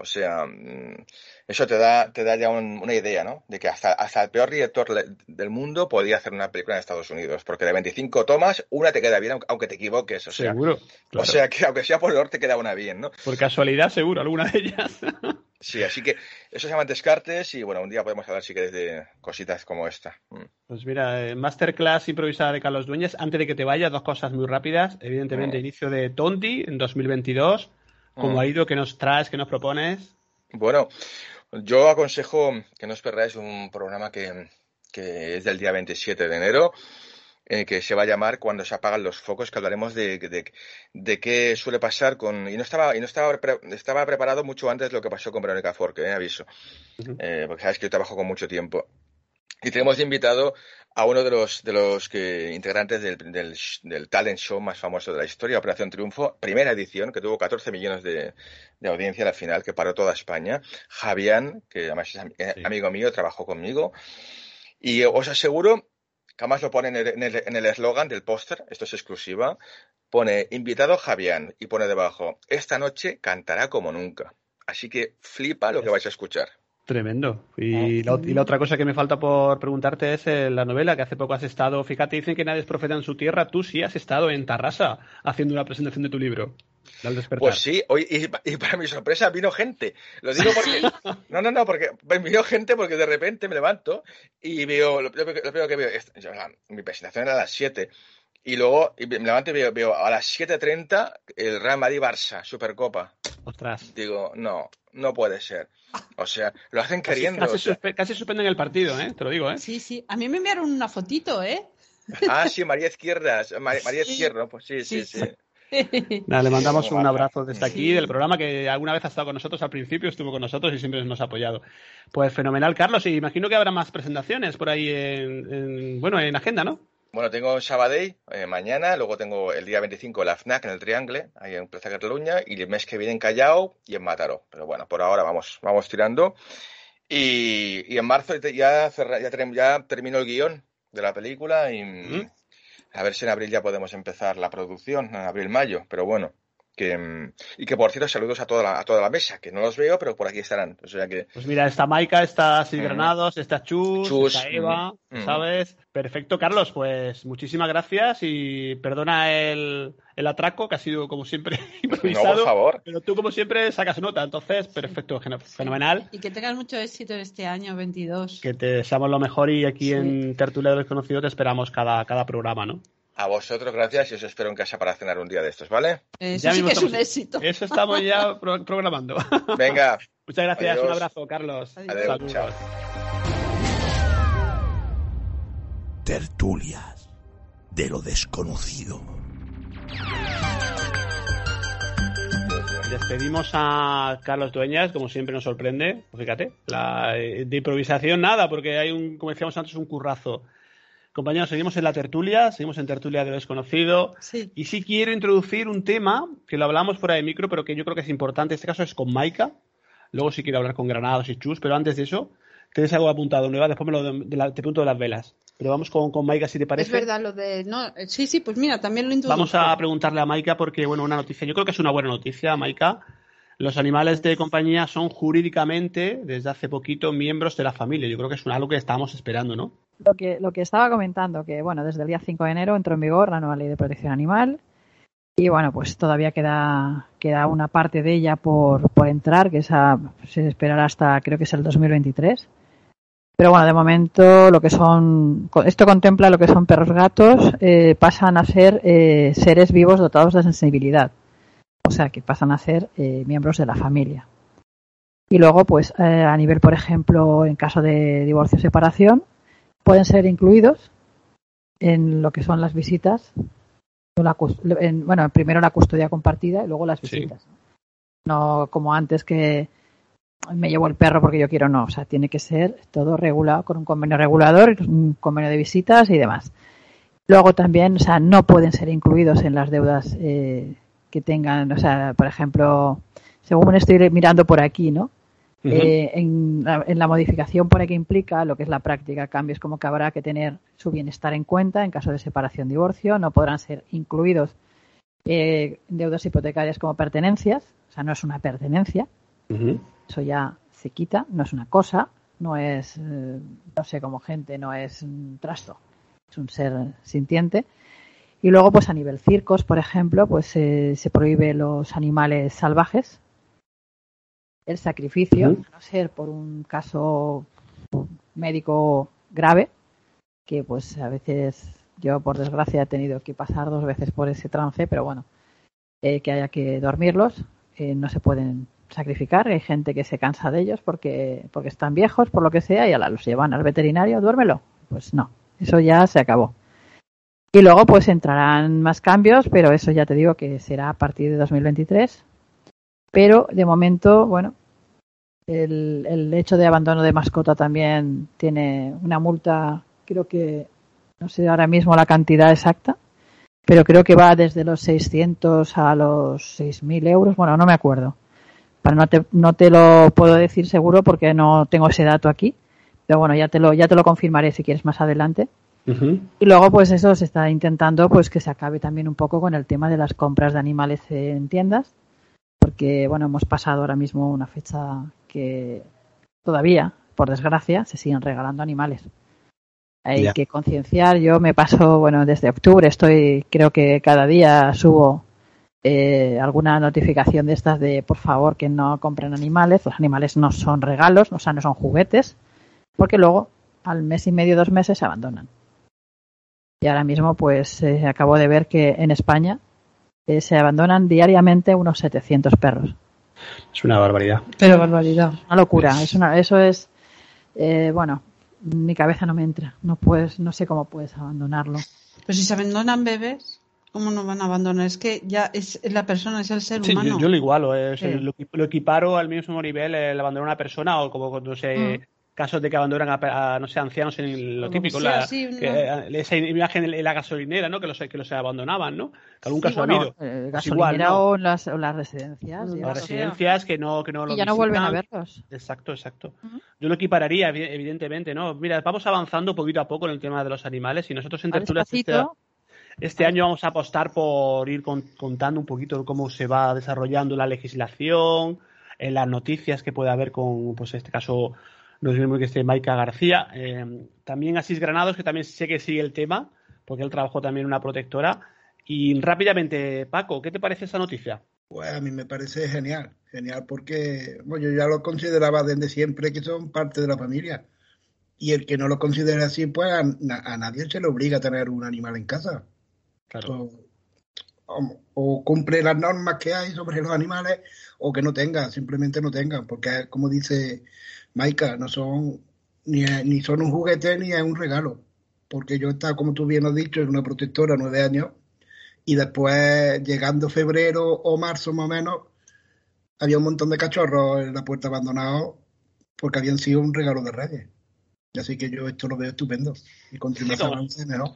O sea, mm, eso te da, te da ya un- una idea, ¿no? De que hasta, hasta el peor director del mundo podía hacer una película en Estados Unidos, porque de 25 tomas, una te queda bien, aunque- te equivoques. O sea, seguro. o sea que aunque sea por error, te queda una bien, ¿no? Por casualidad, seguro, alguna de ellas. <laughs> Sí, así que eso se llaman descartes y bueno, un día podemos hablar si quieres de cositas como esta. Mm. Pues mira, eh, Masterclass improvisada de Carlos Dueñas. Antes de que te vayas, dos cosas muy rápidas. Evidentemente, Mm. inicio de Tonti en 2022. ¿Cómo Mm. ha ido? ¿Qué nos traes? ¿Qué nos propones? Bueno, yo aconsejo que no os perdáis un programa que, que es del día 27 de enero, eh, que se va a llamar Cuando se apagan los focos, que hablaremos de, de, de qué suele pasar con... Y no estaba, y no estaba, estaba preparado mucho antes de lo que pasó con Verónica Forque, eh, aviso. Eh, porque sabes que yo trabajo con mucho tiempo. Y tenemos invitado a uno de los, de los que, integrantes del, del, talent show más famoso de la historia, Operación Triunfo, primera edición, que tuvo 14 millones de, de audiencia a la final, que paró toda España. Javián, que además es am- eh, Sí. amigo mío, trabajó conmigo. Y os aseguro, que además lo pone en el eslogan del póster, esto es exclusiva, pone invitado Javián y pone debajo, esta noche cantará como nunca. Así que flipa lo que vais a escuchar. Tremendo. Y la, y la otra cosa que me falta por preguntarte es eh, la novela, que hace poco has estado, fíjate, dicen que nadie es profeta en su tierra, tú sí has estado en Tarrasa haciendo una presentación de tu libro. Al despertar. Pues sí, hoy, y, pa- y para mi sorpresa vino gente. Lo digo porque. No, no, no, porque vino gente porque de repente me levanto y veo. Lo, primero que- lo primero que veo. es- o sea, mi presentación era a las 7. Y luego y me levanto y veo, veo a las 7.30 el Real Madrid-Barça, Supercopa. Ostras. Digo, no, no puede ser. O sea, lo hacen queriendo. casi o sea, suspe- casi suspenden el partido, ¿eh? Te lo digo, ¿eh? Sí, sí. A mí me enviaron una fotito, ¿eh? Ah, sí, María Izquierdas. <laughs> María, María Izquierdo, pues sí, sí, sí. <laughs> Nada, le mandamos un abrazo desde aquí del programa que alguna vez ha estado con nosotros al principio, estuvo con nosotros y siempre nos ha apoyado. Pues fenomenal, Carlos, y imagino que habrá más presentaciones por ahí en, en bueno, en agenda, ¿no? Bueno, tengo Sabadell eh, mañana, luego tengo el día 25 la FNAC en el Triangle, ahí en Plaza Cataluña, y el mes que viene en Callao y en Mataró. Pero bueno, por ahora vamos, vamos tirando. Y, y en marzo ya, cerra, ya, ya, termino el guion de la película y ¿Mm? a ver si en abril ya podemos empezar la producción, en abril-mayo. Pero bueno, que, y que por cierto, saludos a toda, la, a toda la mesa, que no los veo, pero por aquí estarán. O sea que... Pues mira, está Maika, está Sid Granados, está Chus, Chus, está Eva, mm, ¿sabes? Perfecto, Carlos, pues muchísimas gracias y perdona el, el atraco, que ha sido como siempre improvisado. <laughs> No, por favor. Pero tú, como siempre, sacas nota, entonces, perfecto, fenomenal. Y que tengas mucho éxito este año 22. Que te deseamos lo mejor y aquí sí. en Tertulia de los Conocidos te esperamos cada, cada programa, ¿no? A vosotros, gracias, y os espero en casa para cenar un día de estos, ¿vale? Eso ya sí que es un éxito. Eso estamos ya pro programando. <laughs> Venga. Muchas gracias, Adiós. un abrazo, Carlos. Adiós. Adiós. Chao. Tertulias de lo desconocido. Despedimos a Carlos Dueñas, como siempre nos sorprende. Fíjate, la, de improvisación nada, porque hay un, como decíamos antes, un currazo. Compañeros, seguimos en la tertulia, seguimos en tertulia de lo desconocido. Sí. Y sí quiero introducir un tema que lo hablamos fuera de micro, pero que yo creo que es importante. En este caso es con Maika. Luego sí quiero hablar con Granados y Chus, pero antes de eso, tienes algo apuntado, Nueva. Después me lo de, de la, te pregunto de las velas. Pero vamos con, con Maika, si te parece. Es verdad, lo de. No, sí, sí, pues mira, también lo introduzco. Vamos a preguntarle a Maika porque, bueno, una noticia. Yo creo que es una buena noticia, Maika. Los animales de compañía son jurídicamente, desde hace poquito, miembros de la familia. Yo creo que es algo que estábamos esperando, ¿no? Lo que, lo que estaba comentando, que bueno, desde el día 5 de enero entró en vigor la nueva ley de protección animal y bueno, pues todavía queda, queda una parte de ella por, por entrar, que esa se esperará hasta creo que es el 2023. Pero bueno, de momento lo que son, esto contempla lo que son perros gatos, eh, pasan a ser eh, seres vivos dotados de sensibilidad. O sea, que pasan a ser eh, miembros de la familia. Y luego, pues a nivel, por ejemplo, en caso de divorcio o separación, pueden ser incluidos en lo que son las visitas. La, en, bueno, primero la custodia compartida y luego las visitas. Sí. No como antes que me llevo el perro porque yo quiero, no. O sea, tiene que ser todo regulado con un convenio regulador, un convenio de visitas y demás. Luego también, o sea, no pueden ser incluidos en las deudas eh, que tengan, o sea, por ejemplo, según estoy mirando por aquí, ¿no? Uh -huh. eh, en, la, en, la, modificación por aquí implica lo que es la práctica, cambios como que habrá que tener su bienestar en cuenta en caso de separación divorcio, no podrán ser incluidos eh, deudas hipotecarias como pertenencias, o sea, no es una pertenencia, uh -huh. eso ya se quita, no es una cosa, no es, eh, no sé, como gente, no es un trasto, es un ser sintiente. Y luego, pues a nivel circos, por ejemplo, pues eh, se prohíbe los animales salvajes, el sacrificio, uh -huh. a no ser por un caso médico grave, que pues a veces yo por desgracia he tenido que pasar dos veces por ese trance, pero bueno, eh, que haya que dormirlos, eh, no se pueden sacrificar, hay gente que se cansa de ellos porque, porque están viejos, por lo que sea, y ahora los llevan al veterinario, duérmelo. Pues no, eso ya se acabó. Y luego pues entrarán más cambios, pero eso ya te digo que será a partir de 2023. Pero de momento, bueno, el, el, hecho de abandono de mascota también tiene una multa, creo que, no sé ahora mismo la cantidad exacta, pero creo que va desde los 600 a los 6.000 euros, bueno, no me acuerdo. Pero no te, no te lo puedo decir seguro porque no tengo ese dato aquí, pero bueno, ya te lo, ya te lo confirmaré si quieres más adelante. Uh -huh. Y luego, pues eso se está intentando, pues que se acabe también un poco con el tema de las compras de animales en tiendas, porque bueno, hemos pasado ahora mismo una fecha que todavía, por desgracia, se siguen regalando animales. Hay que concienciar. Yo me paso, bueno, desde octubre estoy, creo que cada día subo eh, alguna notificación de estas de por favor que no compren animales. Los animales no son regalos, o sea, no son juguetes, porque luego al mes y medio, dos meses se abandonan. Y ahora mismo, pues, eh, acabo de ver que en España eh, se abandonan diariamente unos 700 perros. Es una barbaridad. Pero barbaridad. Una locura. Es una, eso es, eh, bueno, mi cabeza no me entra. No puedes, no sé cómo puedes abandonarlo. Pero si se abandonan bebés, ¿cómo no van a abandonar? Es que ya es la persona, es el ser Sí, humano. yo, yo lo igualo, eh, Sí. lo, lo equiparo al mismo nivel el abandonar a una persona o como cuando se Mm. Casos de que abandonan a, no sé, ancianos en lo Como típico, la- sea que, ¿no? eh, esa imagen en la gasolinera, ¿no? Que los, que los abandonaban, ¿no? Que algún Sí, caso bueno, ha habido. eh, Pues igual, ¿no? o en las, o las residencias. Las residencias que no, que no lo y ya no vuelven a verlos. Exacto, exacto. Yo lo equipararía, evi- evidentemente, ¿no? Mira, vamos avanzando poquito a poco en el tema de los animales y nosotros en Tertulias este, este año vamos a apostar por ir con- contando un poquito cómo se va desarrollando la legislación, en las noticias que puede haber con, pues en este caso, nos vemos que esté Maika García. eh, también Asís Granados, que también sé que sigue el tema, porque él trabajó también en una protectora. Y rápidamente, Paco, ¿qué te parece esa noticia? Pues a mí me parece genial, genial porque bueno, yo ya lo consideraba desde siempre que son parte de la familia. Y el que no lo considere así, pues a, a nadie se le obliga a tener un animal en casa. Claro. O- o cumple las normas que hay sobre los animales o que no tenga, simplemente no tengan, porque como dice Maika, no son ni, ni son un juguete ni es un regalo. Porque yo estaba, como tú bien has dicho, en una protectora nueve años y después, llegando febrero o marzo más o menos, había un montón de cachorros en la puerta abandonados porque habían sido un regalo de Reyes. Así que yo esto lo veo estupendo. Y con más como- avance, mejor.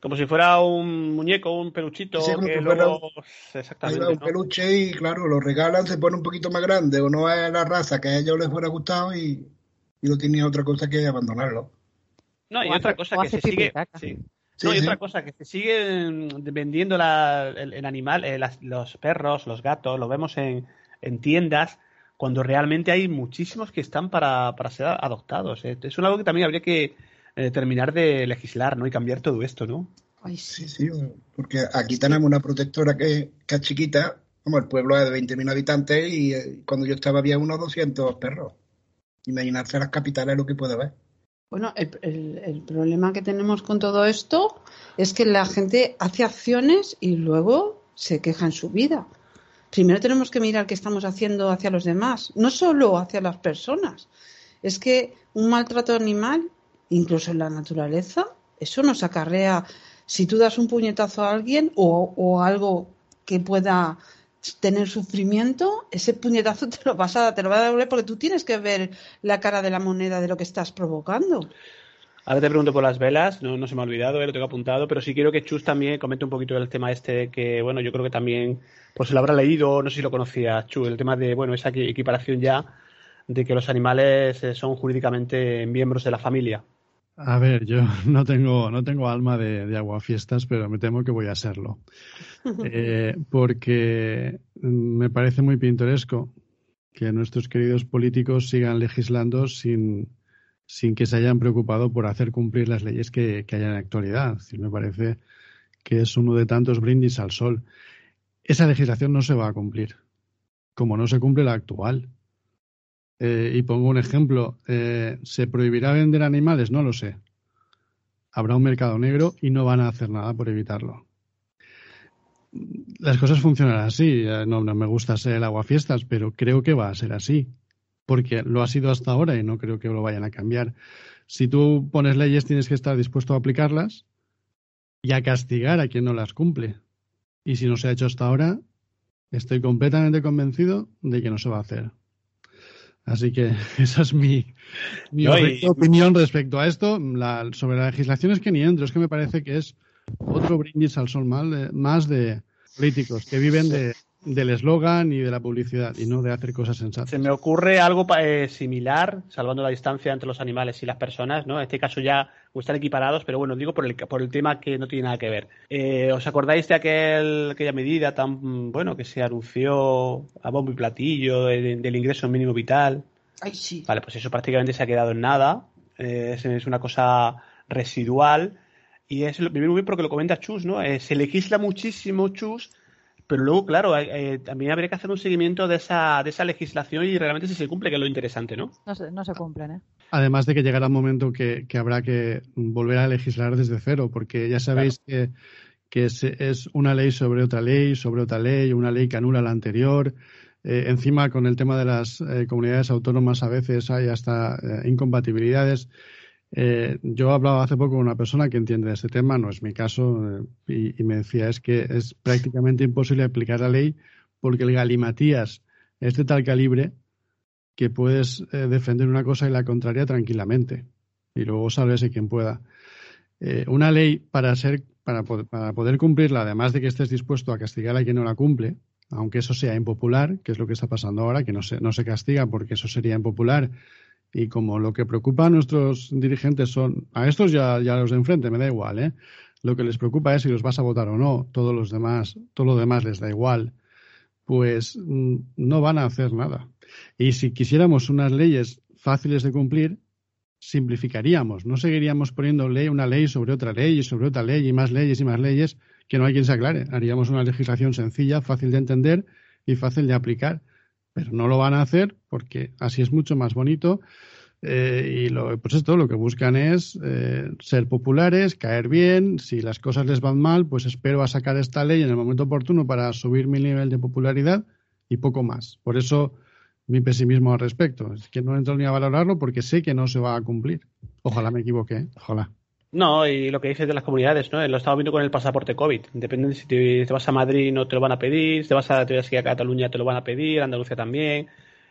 Como si fuera un muñeco, un peluchito Sí, que fuera Exactamente. un ¿no? peluche y claro, lo regalan, se pone un poquito más grande o no es la raza que a ellos les fuera gustado y, y no tienen otra cosa que abandonarlo. No, y otra cosa que se sigue. caca. sí. Sí, no, y sí. otra cosa que se sigue vendiendo la, el, el animal, eh, las- los perros, los gatos, lo vemos en, en tiendas, cuando realmente hay muchísimos que están para, para ser adoptados. eh. Es algo que también habría que eh, terminar de legislar, ¿no? Y cambiar todo esto, ¿no? Ay, sí. Sí, sí, porque aquí tenemos una protectora que, que es chiquita, como el pueblo es de 20.000 habitantes y eh, cuando yo estaba había unos 200 perros. Imaginarse las capitales lo que puede haber. Bueno, el, el- el problema que tenemos con todo esto es que la gente hace acciones y luego se queja en su vida. Primero tenemos que mirar qué estamos haciendo hacia los demás, no solo hacia las personas. Es que un maltrato animal, incluso en la naturaleza, eso nos acarrea. Si tú das un puñetazo a alguien o, o algo que pueda tener sufrimiento, ese puñetazo <laughs> te lo vas a, te lo va a devolver porque tú tienes que ver la cara de la moneda de lo que estás provocando. Ahora te pregunto por las velas, no, se me ha olvidado, eh, lo tengo apuntado, pero sí quiero que Chus también comente un poquito del tema este que, bueno, yo creo que también, pues lo habrá leído, no sé si lo conocía, Chus, el tema de, bueno, esa equi- equiparación ya de que los animales eh, son jurídicamente miembros de la familia. A ver, yo <laughs> no tengo, no tengo alma de, de aguafiestas, pero me temo que voy a serlo. <laughs> Eh, porque me parece muy pintoresco que nuestros queridos políticos sigan legislando sin, sin que se hayan preocupado por hacer cumplir las leyes que, que hay en la actualidad. Es decir, me parece que es uno de tantos brindis al sol. Esa legislación no se va a cumplir, como no se cumple la actual. Eh, y pongo un ejemplo. eh, ¿Se prohibirá vender animales? No lo sé. Habrá un mercado negro y no van a hacer nada por evitarlo. Las cosas funcionan así. Eh, No, no me gusta ser el aguafiestas, pero creo que va a ser así. Porque lo ha sido hasta ahora y no creo que lo vayan a cambiar. Si tú pones leyes, tienes que estar dispuesto a aplicarlas y a castigar a quien no las cumple. Y si no se ha hecho hasta ahora, estoy completamente convencido de que no se va a hacer. Así que <laughs> esa es mi, mi No, y- opinión respecto a esto. La- sobre la legislación es que ni entro, es que me parece que es otro brindis al sol mal de- más de políticos que viven de, del eslogan y de la publicidad y no de hacer cosas sensatas. Se me ocurre algo pa- eh, similar, salvando la distancia entre los animales y las personas, ¿no? En este caso ya están equiparados, pero bueno, digo por el, por el tema que no tiene nada que ver. Eh, ¿Os acordáis de aquel, aquella medida tan, bueno, que se anunció a bombo y platillo de- del ingreso mínimo vital? Ay, sí. Vale, pues eso prácticamente se ha quedado en nada. Eh, es, es una cosa residual. Y es lo primero muy bien porque lo comenta Chus, ¿no? Eh, se legisla muchísimo, Chus, pero luego, claro, eh, también habría que hacer un seguimiento de esa, de esa legislación y realmente si se cumple, que es lo interesante, ¿no? No se, no se cumplen, ¿eh? Además de que llegará un momento que, que habrá que volver a legislar desde cero, porque ya sabéis que, que se- es una ley sobre otra ley, sobre otra ley, una ley que anula la anterior. Eh, encima, con el tema de las eh, comunidades autónomas, a veces hay hasta eh, incompatibilidades. Eh, yo hablaba hace poco con una persona que entiende de este tema, no es mi caso, eh, y, me decía es que es prácticamente imposible aplicar la ley porque el galimatías es de tal calibre que puedes eh, defender una cosa y la contraria tranquilamente. Y luego de quien pueda. una ley para ser poder, para poder cumplirla, además de que estés dispuesto a castigar a quien no la cumple, aunque eso sea impopular, que es lo que está pasando ahora, que no se, no se castiga porque eso sería impopular y como lo que preocupa a nuestros dirigentes son, a estos ya, ya los de enfrente, me da igual, ¿eh? Lo que les preocupa es si los vas a votar o no, todos los demás, todo lo demás les da igual, pues mm, no van a hacer nada. Y si quisiéramos unas leyes fáciles de cumplir, simplificaríamos, no seguiríamos poniendo ley, una ley sobre otra ley y sobre otra ley y más leyes y más leyes que no hay quien se aclare. Haríamos una legislación sencilla, fácil de entender y fácil de aplicar pero no lo van a hacer porque así es mucho más bonito. Eh, y lo, pues esto lo que buscan es eh, ser populares, caer bien. Si las cosas les van mal, pues espero a sacar esta ley en el momento oportuno para subir mi nivel de popularidad y poco más. Por eso mi pesimismo al respecto. Es que no entro ni a valorarlo porque sé que no se va a cumplir. Ojalá me equivoque, ¿eh? ojalá. No, y lo que dices de las comunidades, ¿no? Lo estaba viendo con el pasaporte COVID. Depende de si te, vas a Madrid no te lo van a pedir, si te vas a, te vas a, Cataluña te lo van a pedir, Andalucía también,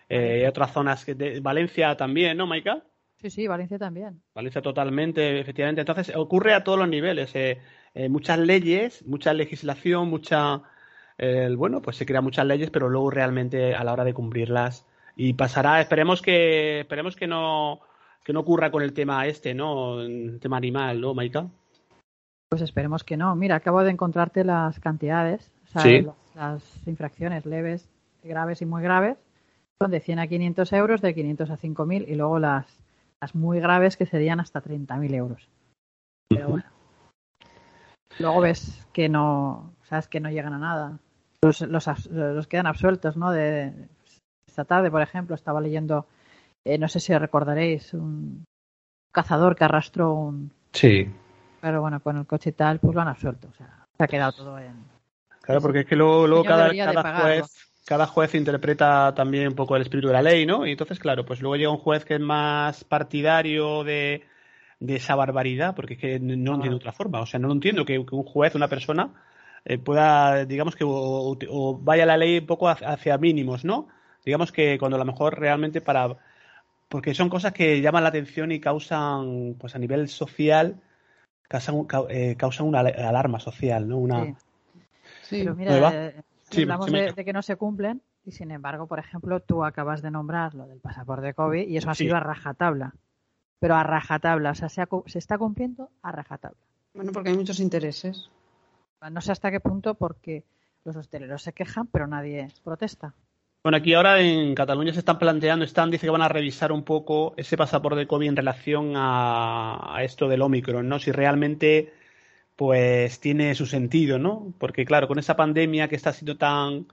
eh, otras zonas, que de, Valencia también, ¿no, Maika? Sí, sí, Valencia también. Valencia totalmente, efectivamente. Entonces, ocurre a todos los niveles. Eh, eh, muchas leyes, mucha legislación, mucha... bueno, pues se crean muchas leyes, pero luego realmente a la hora de cumplirlas y pasará, esperemos que, esperemos que no que no ocurra con el tema este, ¿no? El tema animal, ¿no, Maika? Pues esperemos que no. Mira, acabo de encontrarte las cantidades, o sea, las, infracciones leves, graves y muy graves son de 100 a 500 euros, de 500 a 5.000 y luego las, las muy graves que serían hasta 30.000 euros. Pero bueno. Luego ves que no, sabes que no llegan a nada. Los, los, los quedan absueltos, ¿no? De, esta tarde, por ejemplo, estaba leyendo eh, no sé si recordaréis, un cazador que arrastró un... Sí. Pero bueno, con el coche y tal, pues lo han absuelto. O sea, se ha quedado todo en... Claro, porque es que luego, cada, juez cada juez interpreta también un poco el espíritu de la ley, ¿no? Y entonces, claro, pues luego llega un juez que es más partidario de, esa barbaridad, porque es que no lo entiendo de otra forma. O sea, no lo entiendo que, un juez, una persona, eh, pueda, digamos que, o, vaya la ley un poco hacia mínimos, ¿no? Digamos que cuando a lo mejor realmente para porque son cosas que llaman la atención y causan, pues a nivel social, causan, eh, causan una alarma social, ¿no? Una... Sí, pero mira, eh, hablamos de, que no se cumplen y sin embargo, por ejemplo, tú acabas de nombrar lo del pasaporte COVID y eso ha sido a rajatabla. Pero a rajatabla, o sea, se, se está cumpliendo a rajatabla. Bueno, porque hay muchos intereses. No sé hasta qué punto porque los hosteleros se quejan, pero nadie protesta. Bueno, aquí ahora en Cataluña se están planteando, están, dice que van a revisar un poco ese pasaporte COVID en relación a, esto del Omicron, ¿no? Si realmente pues tiene su sentido, ¿no? Porque claro, con esa pandemia que está siendo tan,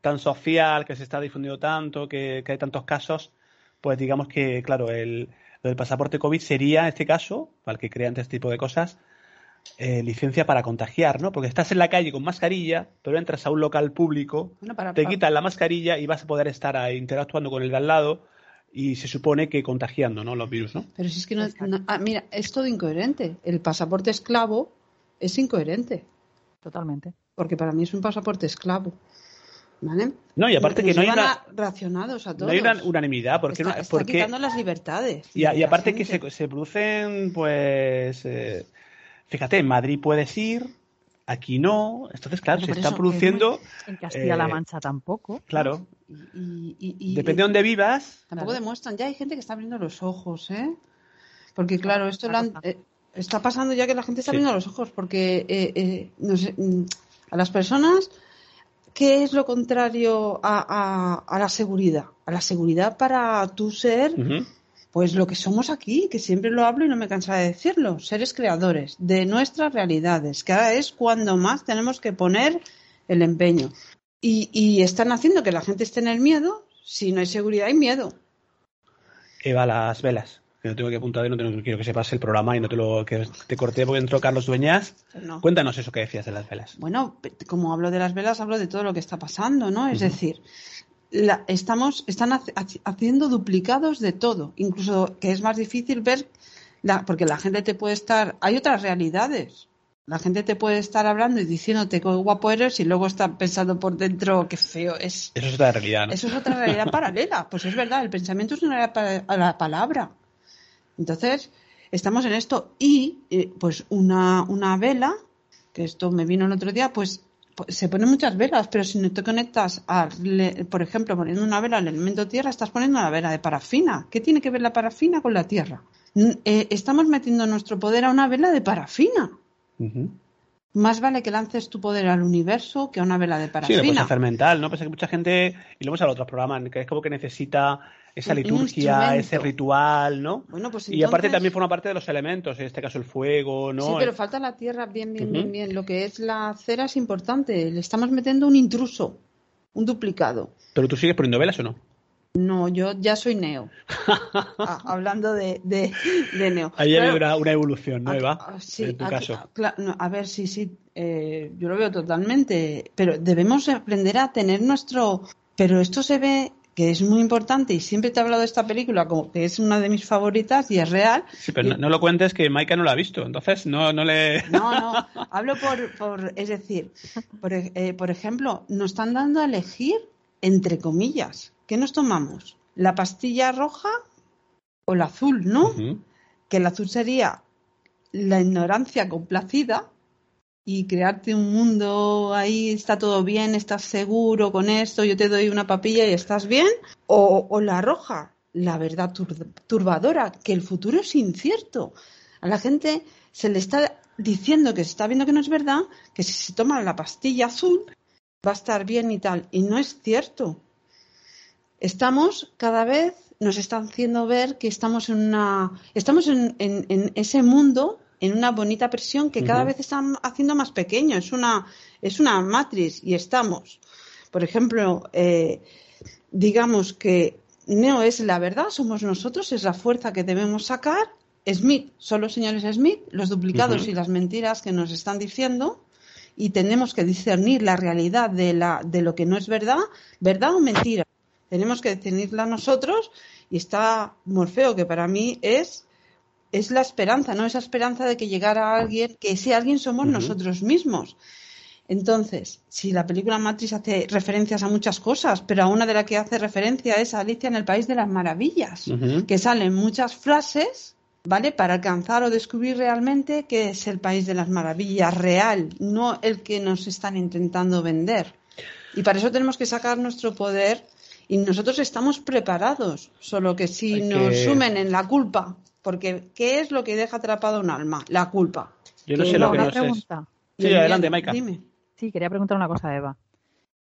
tan social, que se está difundiendo tanto, que, hay tantos casos, pues digamos que, claro, el, el pasaporte COVID sería, en este caso, para el que crea este tipo de cosas, eh, licencia para contagiar, ¿no? Porque estás en la calle con mascarilla, pero entras a un local público, te quitan la mascarilla y vas a poder estar ahí interactuando con el de al lado y se supone que contagiando, ¿no? Los virus, ¿no? Pero si es que no, ah, mira, es todo incoherente. El pasaporte esclavo es incoherente. Totalmente. Porque para mí es un pasaporte esclavo. ¿Vale? No, y aparte que no hay una racionados a todos. No hay una unanimidad porque está, está quitando las libertades. Y, aparte que se, se, producen pues eh, Fíjate, en Madrid puedes ir, aquí no. Entonces, claro, se está produciendo. En Castilla-La eh, Mancha tampoco. Claro. Y, Depende de dónde vivas. Tampoco demuestran. Ya hay gente que está abriendo los ojos, ¿eh? Porque, claro, esto eh, está pasando ya que la gente está abriendo los ojos. Porque, eh, no sé, mm, a las personas. ¿Qué es lo contrario a, la seguridad? A la seguridad para tu ser pues lo que somos aquí, que siempre lo hablo y no me cansaré de decirlo, seres creadores de nuestras realidades, que ahora es cuando más tenemos que poner el empeño. Y, están haciendo que la gente esté en el miedo, si no hay seguridad hay miedo. Eva, las velas. Que no tengo que apuntar, no, tengo, quiero que sepas el programa y no te lo que te corté porque entró Carlos Dueñas. Cuéntanos eso que decías de las velas. Bueno, como hablo de las velas, hablo de todo lo que está pasando, ¿no? Es decir, estamos, están haciendo duplicados de todo, incluso que es más difícil ver La- porque la gente te puede estar, hay otras realidades. La gente te puede estar hablando y diciéndote qué guapo eres y luego está pensando por dentro qué feo es. Eso es otra realidad, ¿no? Eso es otra realidad paralela. Pues es verdad, el pensamiento es una realidad para la palabra. Entonces, estamos en esto. Y, eh, pues, una, una vela, que esto me vino el otro día, pues, se ponen muchas velas, pero si no te conectas, a, por ejemplo, poniendo una vela al elemento tierra, estás poniendo una vela de parafina. ¿Qué tiene que ver la parafina con la tierra? Eh, estamos metiendo nuestro poder a una vela de parafina. Más vale que lances tu poder al universo que a una vela de Sí, parafina. lo puedes hacer mental, ¿no? Pasa que mucha gente, y lo hemos hablado en otros programas, que es como que necesita esa liturgia, ese ritual, ¿no? Bueno, pues Y aparte entonces- también forma parte de los elementos, en este caso el fuego, ¿no? Sí, pero falta la tierra bien, bien, bien, bien. Lo que es la cera es importante. Le estamos metiendo un intruso, un duplicado. Pero tú sigues poniendo velas o no? No, yo ya soy neo. Ah, hablando de, de, de neo. Ahí ha habido una, una evolución, ¿no, aquí- ah, sí, en tu aquí- caso. ah, no, a ver, sí, sí, eh, yo lo veo totalmente. Pero debemos aprender a tener nuestro. Pero esto se ve que es muy importante y siempre te he hablado de esta película como que es una de mis favoritas y es real. Sí, pero Y- no, no lo cuentes que Maika no lo ha visto, entonces no, no le... <laughs> No, no, hablo por, por es decir, por, eh, por ejemplo, nos están dando a elegir entre comillas. ¿Qué nos tomamos? ¿La pastilla roja o la azul, no? Que el azul sería la ignorancia complacida y crearte un mundo ahí, está todo bien, estás seguro con esto, yo te doy una papilla y estás bien. O, o la roja, la verdad tur- turbadora, que el futuro es incierto. A la gente se le está diciendo que se está viendo que no es verdad, que si se toma la pastilla azul va a estar bien y tal. Y no es cierto. Estamos cada vez, nos están haciendo ver que estamos en una, estamos en- en ese mundo, en una bonita presión que cada vez están haciendo más pequeño. Es una, es una matriz y estamos. Por ejemplo, eh, digamos que Neo es la verdad, somos nosotros, es la fuerza que debemos sacar. Smith, son los señores Smith, los duplicados y las mentiras que nos están diciendo y tenemos que discernir la realidad de, la, de lo que no es verdad, verdad o mentira. Tenemos que discernirla nosotros y está Morfeo, que para mí es, es la esperanza, ¿no? Esa esperanza de que llegara alguien, que ese alguien somos nosotros mismos. Entonces, si la película Matrix hace referencias a muchas cosas, pero a una de las que hace referencia es a Alicia en el País de las Maravillas, que salen muchas frases, ¿vale? Para alcanzar o descubrir realmente qué es el País de las Maravillas real, no el que nos están intentando vender. Y para eso tenemos que sacar nuestro poder y nosotros estamos preparados, solo que si nos sumen en la culpa, porque ¿qué es lo que deja atrapado un alma? La culpa. Yo no sé lo que no pregunta. Sí, el adelante. Maika. Dime. Sí, quería preguntar una cosa, Eva.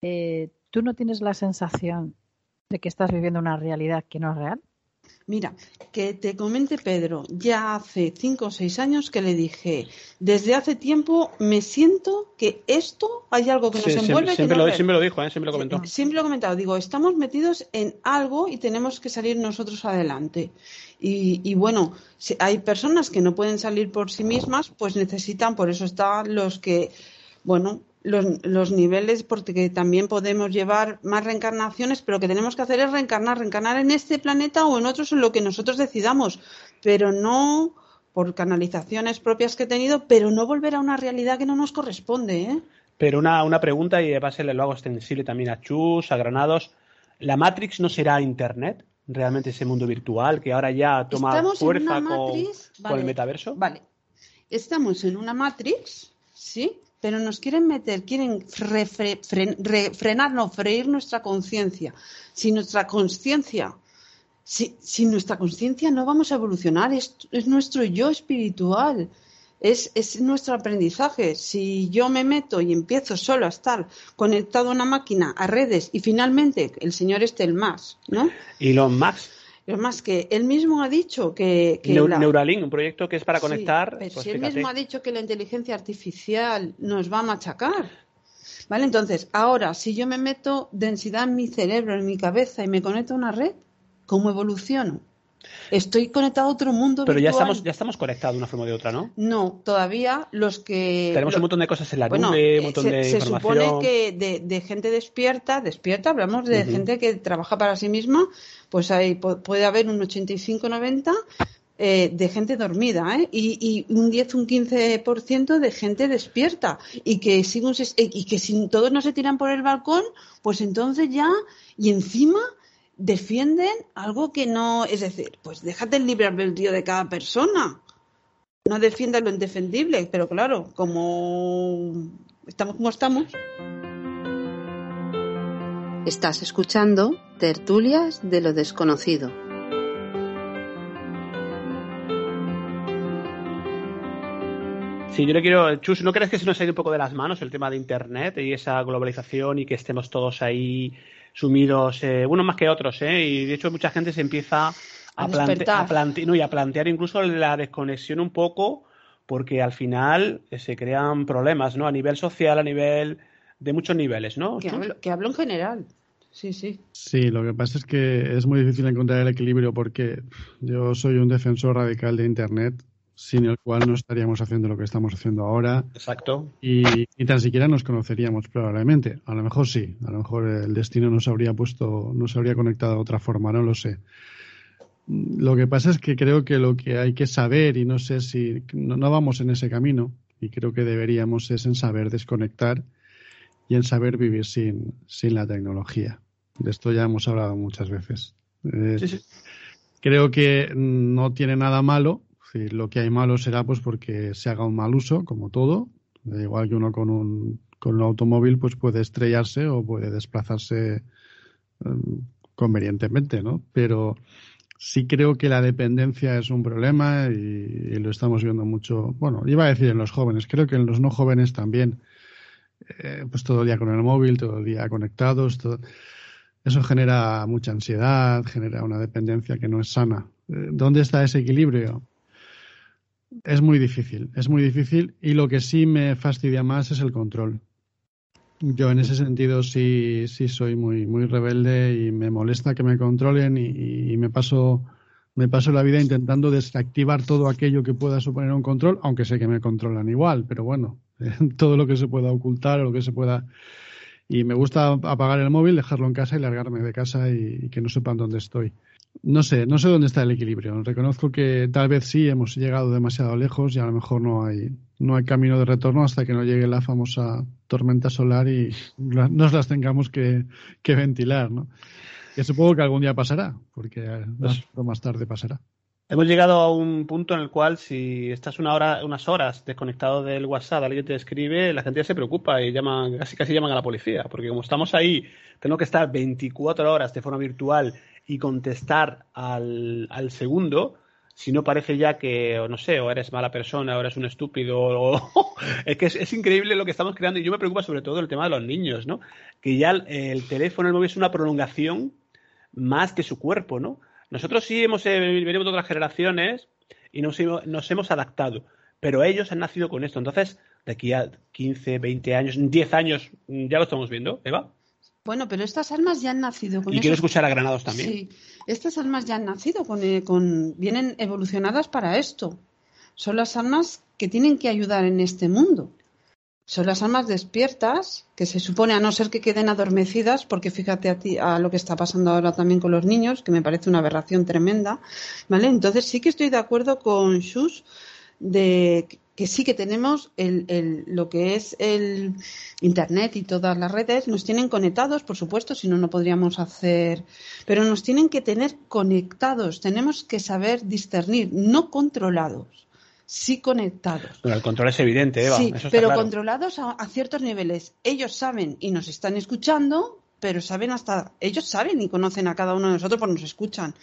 Eh, ¿Tú no tienes la sensación de que estás viviendo una realidad que no es real? Mira, que te comente Pedro, ya hace cinco o seis años que le dije, desde hace tiempo me siento que esto hay algo que nos Sí, siempre, envuelve que siempre no lo, siempre lo dijo, ¿eh? siempre lo comentó. Siempre lo he comentado, digo, estamos metidos en algo y tenemos que salir nosotros adelante. Y, y bueno, si hay personas que no pueden salir por sí mismas, pues necesitan, por eso están los que, bueno, los, los niveles, porque también podemos llevar más reencarnaciones, pero lo que tenemos que hacer es reencarnar, reencarnar en este planeta o en otros, en lo que nosotros decidamos, pero no por canalizaciones propias que he tenido, pero no volver a una realidad que no nos corresponde, ¿eh? Pero una, una pregunta, y de base le lo hago extensible también a Chus, a Granados. ¿La Matrix no será Internet? ¿Realmente ese mundo virtual que ahora ya toma Estamos fuerza una con, vale, el metaverso? Vale. Estamos en una matrix, ¿sí? Pero nos quieren meter, quieren re- frenar, no, freír nuestra conciencia. Si nuestra conciencia, si, nuestra conciencia no vamos a evolucionar, es, es nuestro yo espiritual. Es, es nuestro aprendizaje. Si yo me meto y empiezo solo a estar conectado a una máquina, a redes, y finalmente el señor este, el más, ¿no? Y los Max, Es más que él mismo ha dicho que, que Neu- la- Neuralink, un proyecto que es para Sí, conectar. pero pues si él mismo ha dicho que la inteligencia artificial nos va a machacar. ¿Vale? Entonces, ahora, si yo me meto densidad en mi cerebro, en mi cabeza y me conecto a una red, ¿cómo evoluciono? Estoy conectado a otro mundo Pero ya estamos, ya estamos conectados de una forma u otra, ¿no? No, todavía los que... Tenemos lo- un montón de cosas en la bueno, nube, eh, un montón se, de se información. supone que de, de gente despierta, despierta, hablamos de gente que trabaja para sí misma, pues ahí pu- puede haber un 85-90, eh, de gente dormida ¿eh? y, y, un 10, un 15% de gente despierta y que, si, y que si todos no se tiran por el balcón, pues entonces ya, y encima defienden algo que no, es decir, pues déjate el libre albedrío de cada persona. No defiendas lo indefendible, pero claro, como estamos como estamos. Estás escuchando Tertulias de lo Desconocido. Sí, yo le quiero, Chus, ¿no crees que se nos ha ido un poco de las manos el tema de Internet y esa globalización y que estemos todos ahí sumidos, eh, unos más que otros, ¿eh? Y de hecho mucha gente se empieza a, A plante- despertar. a plante- no, y a plantear incluso la desconexión un poco porque al final eh, se crean problemas, ¿no? A nivel social, a nivel de muchos niveles, ¿no? Que hablo, que hablo en general. Sí, sí. Sí, lo que pasa es que es muy difícil encontrar el equilibrio porque yo soy un defensor radical de Internet, sin el cual no estaríamos haciendo lo que estamos haciendo ahora Exacto. y ni tan siquiera nos conoceríamos probablemente. A lo mejor sí, a lo mejor el destino nos habría puesto, nos habría conectado de otra forma, no lo sé. Lo que pasa es que creo que lo que hay que saber, y no sé si no, no vamos en ese camino, y creo que deberíamos, es en saber desconectar y en saber vivir sin, sin la tecnología. De esto ya hemos hablado muchas veces. Eh, Sí, sí. Creo que no tiene nada malo. Lo que hay malo será pues porque se haga un mal uso, como todo. Igual que uno con un, con un automóvil pues puede estrellarse o puede desplazarse em, convenientemente, ¿no? Pero sí creo que la dependencia es un problema y, lo estamos viendo mucho. Bueno, iba a decir en los jóvenes, creo que en los no jóvenes también. Eh, pues todo el día con el móvil, todo el día conectados, eso genera mucha ansiedad, genera una dependencia que no es sana. Eh, ¿Dónde está ese equilibrio? Es muy difícil, es muy difícil y lo que sí me fastidia más es el control. Yo en ese sentido sí, sí soy muy, muy rebelde y me molesta que me controlen y, me paso me paso la vida intentando desactivar todo aquello que pueda suponer un control, aunque sé que me controlan igual, pero bueno, <laughs> todo lo que se pueda ocultar o lo que se pueda y me gusta apagar el móvil, dejarlo en casa y largarme de casa y que no sepan dónde estoy. No sé, no sé dónde está el equilibrio. Reconozco que tal vez sí hemos llegado demasiado lejos y a lo mejor no hay, no hay camino de retorno hasta que no llegue la famosa tormenta solar y la- nos las tengamos que, que ventilar, ¿no? Que supongo que algún día pasará, porque más o más tarde pasará. Hemos llegado a un punto en el cual si estás una hora, unas horas desconectado del WhatsApp, alguien te escribe, la gente ya se preocupa y llama, casi casi llaman a la policía, porque como estamos ahí, tengo que estar 24 horas de forma virtual y contestar al, al segundo, si no parece ya que, o no sé, o eres mala persona, o eres un estúpido, o <laughs> es que es, es increíble lo que estamos creando y yo me preocupa sobre todo el tema de los niños, ¿no? Que ya el, el teléfono, el móvil es una prolongación más que su cuerpo, ¿no? Nosotros sí hemos eh, venimos de otras generaciones y nos, hemos- nos hemos adaptado, pero ellos han nacido con esto. Entonces, de aquí a 15, 20 años, 10 años, ya lo estamos viendo, Eva. Bueno, pero estas almas ya han nacido con Y quiero escuchar a Granados también. Sí, estas almas ya han nacido con, eh, con- vienen evolucionadas para esto. Son las almas que tienen que ayudar en este mundo. Son las almas despiertas, que se supone a no ser que queden adormecidas, porque fíjate a, ti, a lo que está pasando ahora también con los niños, que me parece una aberración tremenda, ¿vale? Entonces sí que estoy de acuerdo con Shus de que sí que tenemos el, el- lo que es el Internet y todas las redes, nos tienen conectados, por supuesto, si no, no podríamos hacer, pero nos tienen que tener conectados, tenemos que saber discernir, no controlados, sí conectados. Bueno, el control es evidente, Eva. Sí, eso está pero claro. controlados a, a ciertos niveles. Ellos saben y nos están escuchando, pero saben hasta, ellos saben y conocen a cada uno de nosotros porque nos escuchan,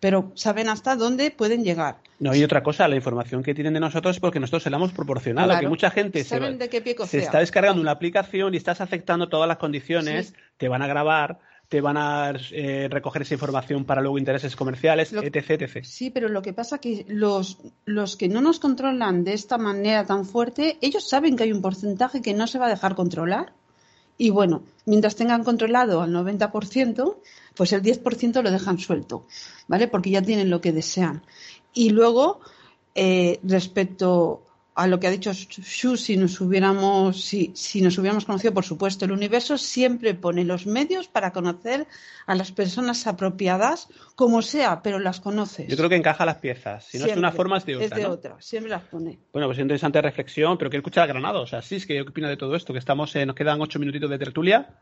pero saben hasta dónde pueden llegar. No, y otra cosa, la información que tienen de nosotros es porque nosotros se la hemos proporcionado. Claro. Que mucha gente se, Saben va- de qué pie se está descargando una aplicación y estás aceptando todas las condiciones, Sí. te van a grabar, te van a eh, recoger esa información para luego intereses comerciales, Lo- etc, etc. Sí, pero lo que pasa que los, los que no nos controlan de esta manera tan fuerte, ellos saben que hay un porcentaje que no se va a dejar controlar. Y bueno, mientras tengan controlado al 90%, pues el 10% lo dejan suelto, ¿vale? Porque ya tienen lo que desean. Y luego, eh, respecto a lo que ha dicho Shu, si nos hubiéramos, si, si nos hubiéramos conocido, por supuesto, el universo siempre pone los medios para conocer a las personas apropiadas, como sea, pero las conoces. Yo creo que encaja las piezas. Si no es de una forma, es de otra. Es de otra, siempre las pone. Bueno, pues interesante reflexión, pero quiero escuchar a Granado. O sea, sí, es que yo qué opino de todo esto, que estamos, nos quedan ocho minutitos de tertulia.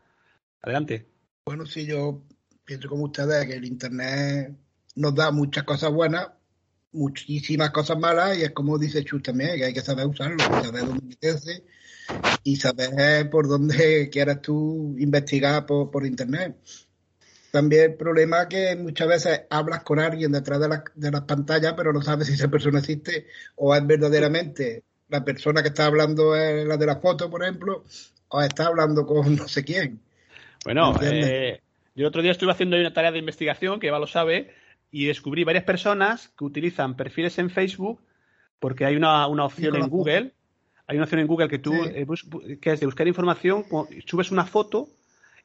Adelante. Bueno, sí, yo pienso como ustedes que el Internet nos da muchas cosas buenas, muchísimas cosas malas y es como dice Chus también, que hay que saber usarlo, saber dónde meterse y saber por dónde <laughs> quieras tú investigar por, por internet. También el problema es que muchas veces hablas con alguien detrás de, la, de las pantallas, pero no sabes si esa persona existe o es verdaderamente la persona que está hablando es la de la foto, por ejemplo, o está hablando con no sé quién. Bueno, eh, yo el otro día estuve haciendo una tarea de investigación, que Eva lo sabe, y descubrí varias personas que utilizan perfiles en Facebook porque hay una, una opción en Google, hay una opción en Google que tú, Sí. eh, bus- que es de buscar información, subes una foto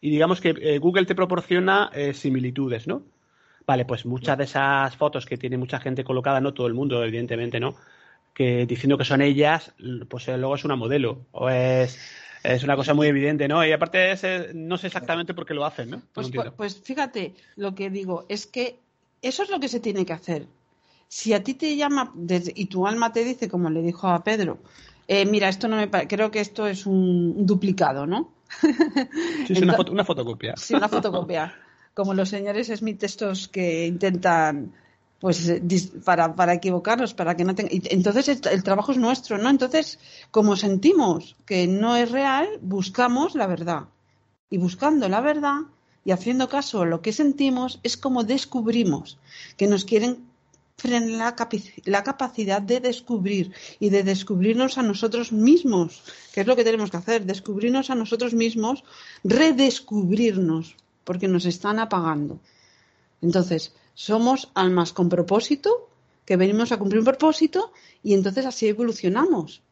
y digamos que eh, Google te proporciona eh, similitudes, ¿no? Vale, pues muchas de esas fotos que tiene mucha gente colocada, no todo el mundo, evidentemente, ¿no? Que diciendo que son ellas, pues luego es una modelo o es, es una cosa muy evidente, ¿no? Y aparte es, no sé exactamente por qué lo hacen, ¿no? No Pues, entiendo. pues fíjate, lo que digo es que eso es lo que se tiene que hacer. Si a ti te llama y tu alma te dice, como le dijo a Pedro, eh, mira, esto no me creo que esto es un, duplicado, ¿no? <laughs> Sí, sí, una, Ento- foto, una fotocopia. Sí, una fotocopia. Como los señores Smith estos que intentan, pues, para, para equivocarnos, para que no tenga... Entonces el, el trabajo es nuestro, ¿no? Entonces, como sentimos que no es real, buscamos la verdad. Y buscando la verdad y haciendo caso a lo que sentimos, es como descubrimos que nos quieren frenar la, la capacidad de descubrir y de descubrirnos a nosotros mismos, que es lo que tenemos que hacer, descubrirnos a nosotros mismos, redescubrirnos, porque nos están apagando. Entonces, somos almas con propósito, que venimos a cumplir un propósito y entonces así evolucionamos,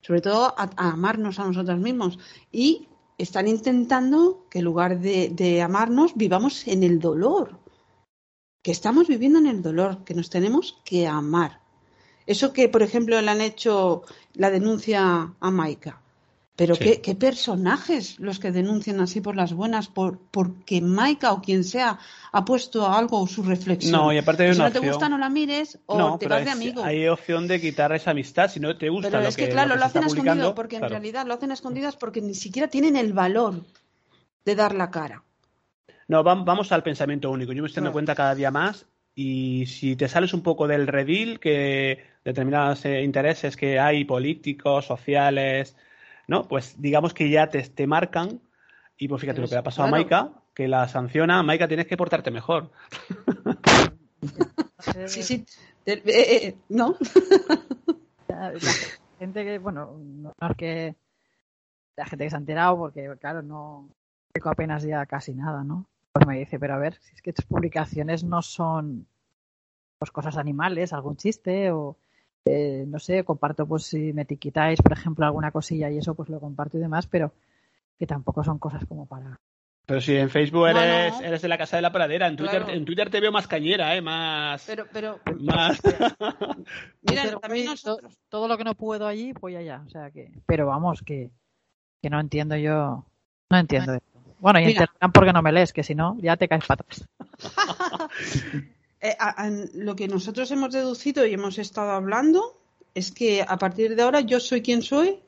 sobre todo a, a amarnos a nosotros mismos. Y están intentando que en lugar de, amarnos, vivamos en el dolor que estamos viviendo en el dolor, que nos tenemos que amar. Eso que, por ejemplo, le han hecho la denuncia a Maika. Pero Sí. ¿qué, qué personajes los que denuncian así por las buenas, por porque Maika o quien sea ha puesto algo o su reflexión. No, y aparte hay Que si una no te gusta, no la mires o no, te vas de amigo. hay opción de quitar esa amistad si no te gusta Pero lo es que, que, claro, lo lo, que se hacen escondido porque en realidad lo hacen a escondidas porque ni siquiera tienen el valor de dar la cara. No, vam- vamos al pensamiento único. Yo me estoy dando cuenta cada día más y si te sales un poco del redil que determinados eh, intereses que hay políticos, sociales, ¿no? Pues digamos que ya te, te marcan y pues fíjate Pero lo que le ha pasado claro. a Maika, que la sanciona, Maika tienes que portarte mejor. <laughs> Sí, sí. Te- eh, eh, ¿No? <laughs> La, la gente que, bueno, no es que la gente que se ha enterado, porque claro, no apenas ya casi nada, ¿no? Pues me dice, pero a ver, si es que tus publicaciones no son pues cosas animales, algún chiste o eh, no sé, comparto pues si me etiquetáis, por ejemplo, alguna cosilla y eso pues lo comparto y demás, pero que tampoco son cosas como para Pero si en Facebook No, eres, no. eres de la casa de la pradera, en Twitter, Claro. en Twitter te veo más cañera, ¿eh? Más... Pero, pero, más... <laughs> mira, Pero, también nosotros. todo lo que no puedo allí, voy allá. O sea que, pero vamos, que, que no entiendo yo, no entiendo esto. Bueno, y en. Telegram porque no me lees, que si no, ya te caes para atrás. <laughs> Eh, a- a- lo que nosotros hemos deducido y hemos estado hablando es que a partir de ahora yo soy quien soy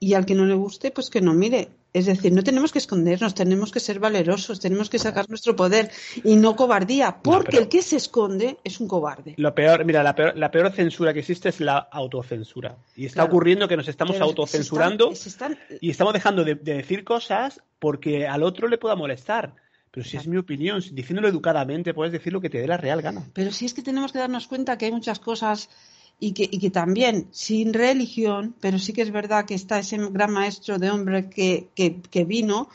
y al que no le guste, pues que no mire. Es decir, no tenemos que escondernos, tenemos que ser valerosos, tenemos que sacar nuestro poder y no cobardía, porque pero- el que se esconde es un cobarde. Lo peor, mira, la peor, la peor censura que existe es la autocensura. Y está Claro. ocurriendo que nos estamos Pero se autocensurando están- se están- y estamos dejando de, de decir cosas porque al otro le pueda molestar. Pero si es mi opinión, si- diciéndolo educadamente, puedes decir lo que te dé la real gana. Pero sí es que tenemos que darnos cuenta que hay muchas cosas y que, y que también, sin religión, pero sí que es verdad que está ese gran maestro de hombre que, que, que vino,